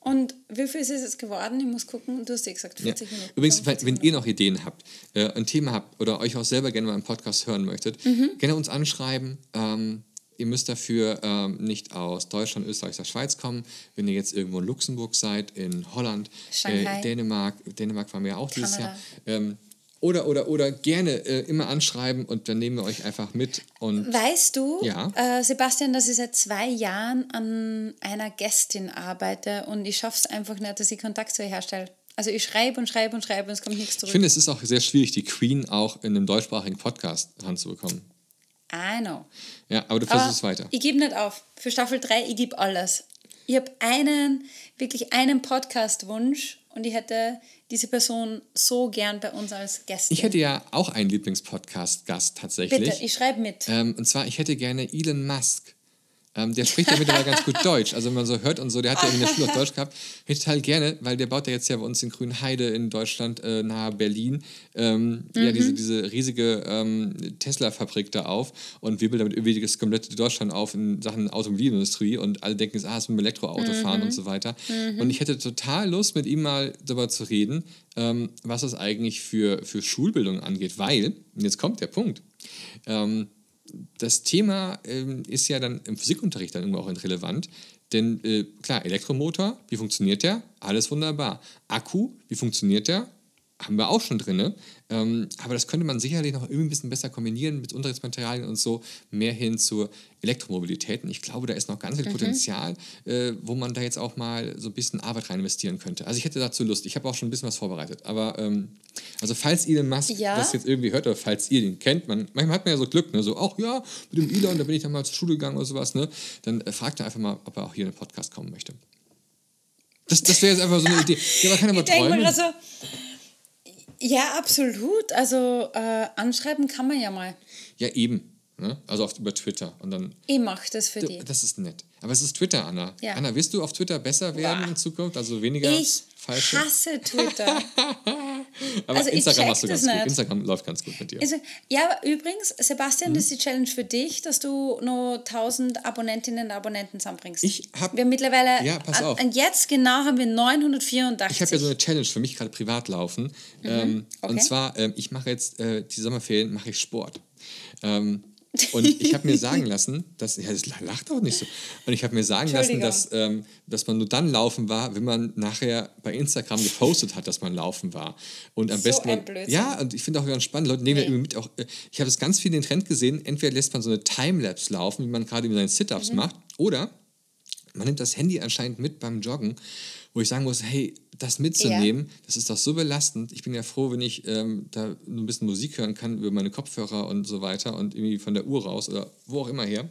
Und wie viel ist es jetzt geworden? Ich muss gucken. Du hast ja gesagt, Ja. 40 Minuten. Übrigens, wenn, 45 wenn Minuten. ihr noch Ideen habt, äh, ein Thema habt oder euch auch selber gerne mal im Podcast hören möchtet, Mhm. gerne uns anschreiben. Ähm, ihr müsst dafür ähm, nicht aus Deutschland, Österreich oder Schweiz kommen. Wenn ihr jetzt irgendwo in Luxemburg seid, in Holland, äh, Dänemark, Dänemark waren wir ja auch dieses Kanada. Jahr. Ähm, oder, oder, oder gerne äh, immer anschreiben und dann nehmen wir euch einfach mit. Und Weißt du, Ja. äh, Sebastian, dass ich seit zwei Jahren an einer Gästin arbeite und ich schaffe es einfach nicht, dass ich Kontakt zu ihr herstelle. Also ich schreibe und schreibe und schreibe und es kommt nichts ich zurück. finde, es ist auch sehr schwierig, die Queen auch in einem deutschsprachigen Podcast ranzubekommen. I know. Ja, aber du Aber versuchst es weiter. Ich gebe nicht auf. Für Staffel 3, ich gebe alles. Ich habe einen, wirklich einen Podcast-Wunsch und ich hätte diese Person so gern bei uns als Gästin. Ich hätte ja auch einen Lieblingspodcast-Gast tatsächlich. Bitte, ich schreibe mit. Ähm, und zwar, ich hätte gerne Elon Musk Ähm, der spricht ja mittlerweile ganz gut Deutsch. Also wenn man so hört und so, der hat ja in der Schule auch Deutsch gehabt. Hätte total gerne, weil der baut ja jetzt ja bei uns in Grünheide in Deutschland äh, nahe Berlin ähm, mhm. ja, diese, diese riesige ähm, Tesla-Fabrik da auf und wirbelt damit irgendwie das komplette Deutschland auf in Sachen Automobilindustrie und alle denken, ah, es ist dem Elektroauto mhm. fahren und so weiter. Mhm. Und ich hätte total Lust, mit ihm mal darüber zu reden, ähm, was das eigentlich für, für Schulbildung angeht, weil, und jetzt kommt der Punkt, ähm, das Thema ähm, ist ja dann im Physikunterricht dann irgendwo auch relevant. Denn äh, klar, Elektromotor, wie funktioniert der? Alles wunderbar. Akku, wie funktioniert der? Haben wir auch schon drin. Ähm, aber das könnte man sicherlich noch irgendwie ein bisschen besser kombinieren mit Unterrichtsmaterialien und so, mehr hin zur Elektromobilität. Und ich glaube, da ist noch ganz viel mhm. Potenzial, äh, wo man da jetzt auch mal so ein bisschen Arbeit rein investieren könnte. Also ich hätte dazu Lust. Ich habe auch schon ein bisschen was vorbereitet. Aber ähm, also falls Elon Musk ja. das jetzt irgendwie hört oder falls ihr den kennt, man, manchmal hat man ja so Glück, ne? so, ach ja, mit dem Elon, da bin ich dann mal zur Schule gegangen oder sowas, ne? dann äh, fragt er einfach mal, ob er auch hier in den Podcast kommen möchte. Das, das wäre jetzt einfach so eine Idee. Ja, man kann aber träumen. Also, ja, absolut. Also äh, anschreiben kann man ja mal. Ja, eben. Ne? Also auf, über Twitter. Und dann, ich mache das für dich. Das ist nett. Aber es ist Twitter, Anna. Ja. Anna, wirst du auf Twitter besser werden Boah. in Zukunft? Also weniger ich falsche? Ich hasse Twitter. aber also Instagram hast du ganz gut. Instagram läuft ganz gut mit dir. Also, ja, aber übrigens, Sebastian, mhm. das ist die Challenge für dich, dass du noch 1000 Abonnentinnen und Abonnenten zusammenbringst. Ich habe... Wir mittlerweile... Ja, pass auf. Und jetzt genau haben wir 984. Ich habe ja so eine Challenge für mich gerade privat laufen. Mhm. Ähm, okay. Und zwar, ähm, ich mache jetzt, äh, die Sommerferien mache ich Sport. Ähm, und ich habe mir sagen lassen, dass, ja, das lacht auch nicht so. Und ich habe mir sagen lassen, dass, ähm, dass man nur dann laufen war, wenn man nachher bei Instagram gepostet hat, dass man laufen war. Und am so besten. Man, ja, und ich finde auch ganz spannend, Leute nehmen nee. ja immer mit auch. Äh, ich habe das ganz viel den Trend gesehen, entweder lässt man so eine Timelapse laufen, wie man gerade über seine Sit-Ups mhm. macht, oder man nimmt das Handy anscheinend mit beim Joggen, wo ich sagen muss, hey, das mitzunehmen, ja. das ist doch so belastend. Ich bin ja froh, wenn ich ähm, da nur ein bisschen Musik hören kann über meine Kopfhörer und so weiter und irgendwie von der Uhr raus oder wo auch immer her.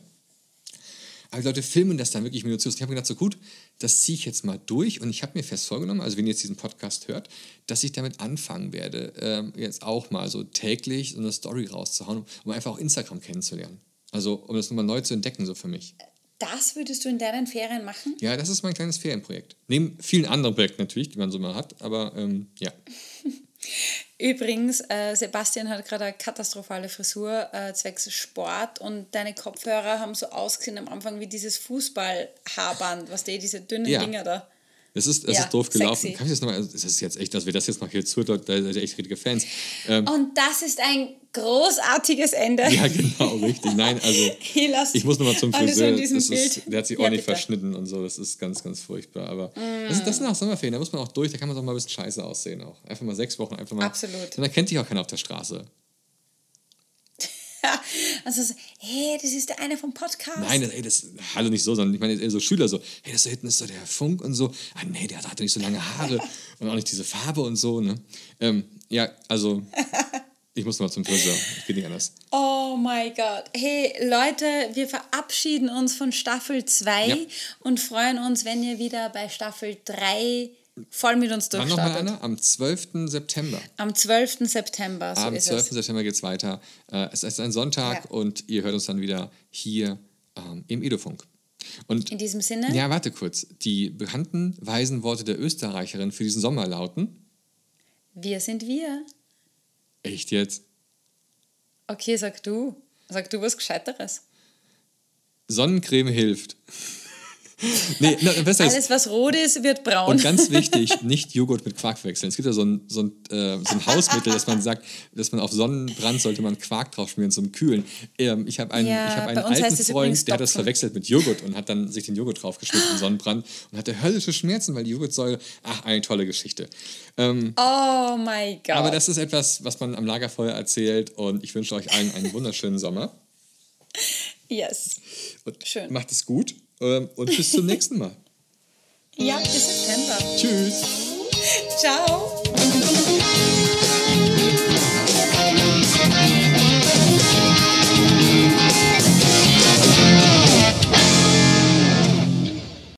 Aber die Leute filmen das dann wirklich minutiös. Ich habe gedacht, so gut, das ziehe ich jetzt mal durch und ich habe mir fest vorgenommen, also wenn ihr jetzt diesen Podcast hört, dass ich damit anfangen werde, ähm, jetzt auch mal so täglich so eine Story rauszuhauen, um einfach auch Instagram kennenzulernen. Also um das nochmal neu zu entdecken, so für mich. Das würdest du in deinen Ferien machen? Ja, das ist mein kleines Ferienprojekt. Neben vielen anderen Projekten natürlich, die man so mal hat, aber ähm, ja. Übrigens, äh, Sebastian hat gerade eine katastrophale Frisur äh, zwecks Sport und deine Kopfhörer haben so ausgesehen am Anfang wie dieses Fußballhaarband, was die, diese dünnen ja. Dinger da. Es ist, es ja, ist doof gelaufen. Sexy. Kann ich das nochmal? Es ist jetzt echt, dass wir das jetzt noch hier zuhört, da sind echt richtige Fans. Ähm, und das ist ein großartiges Ende. Ja, genau, richtig. Nein, also ich muss nochmal zum Friseur. Ist, der hat sich ordentlich ja, verschnitten und so. Das ist ganz, ganz furchtbar. Aber mm. das, das sind auch Sommerferien, da muss man auch durch. Da kann man doch mal ein bisschen scheiße aussehen auch. Einfach mal sechs Wochen, einfach mal. Absolut. Dann erkennt dich auch keiner auf der Straße. also so, hey, das ist der eine vom Podcast. Nein, das, ey, das, hallo nicht so, sondern ich meine eher so Schüler so, hey, das da hinten ist so der Funk und so. Ah, nee, der hat nicht so lange Haare und auch nicht diese Farbe und so, ne? Ähm, ja, also, ich muss mal zum Friseur, ich geht nicht anders. Oh mein Gott. Hey, Leute, wir verabschieden uns von Staffel 2 ja. und freuen uns, wenn ihr wieder bei Staffel 3 voll mit uns durchstartet. Wann nochmal, Anna? Am 12. September. Am 12. September, so Am 12. Es. September geht es weiter. Äh, es ist ein Sonntag ja. und ihr hört uns dann wieder hier ähm, im Edofunk. Und, In diesem Sinne? Ja, warte kurz. Die bekannten weisen Worte der Österreicherin für diesen Sommer lauten? Wir sind wir. Echt jetzt? Okay, sag du. Sag du was Gescheiteres. Sonnencreme hilft. Nee, na, besser Alles, was rot ist, wird braun. Und ganz wichtig, nicht Joghurt mit Quark wechseln. Es gibt ja so ein, so ein, äh, so ein Hausmittel, dass man sagt, dass man auf Sonnenbrand sollte man Quark drauf schmieren zum Kühlen. Ähm, ich habe einen, ja, ich hab einen alten Freund, der hat das verwechselt mit Joghurt und hat dann sich den Joghurt draufgeschnitten im Sonnenbrand und hatte höllische Schmerzen, weil die Joghurtsäure, ach, eine tolle Geschichte. Ähm, oh mein Gott. Aber das ist etwas, was man am Lagerfeuer erzählt und ich wünsche euch allen einen wunderschönen Sommer. Yes. Und Schön. Macht es gut. Ähm, und bis zum nächsten Mal. Ja, bis September. Tschüss. Ciao.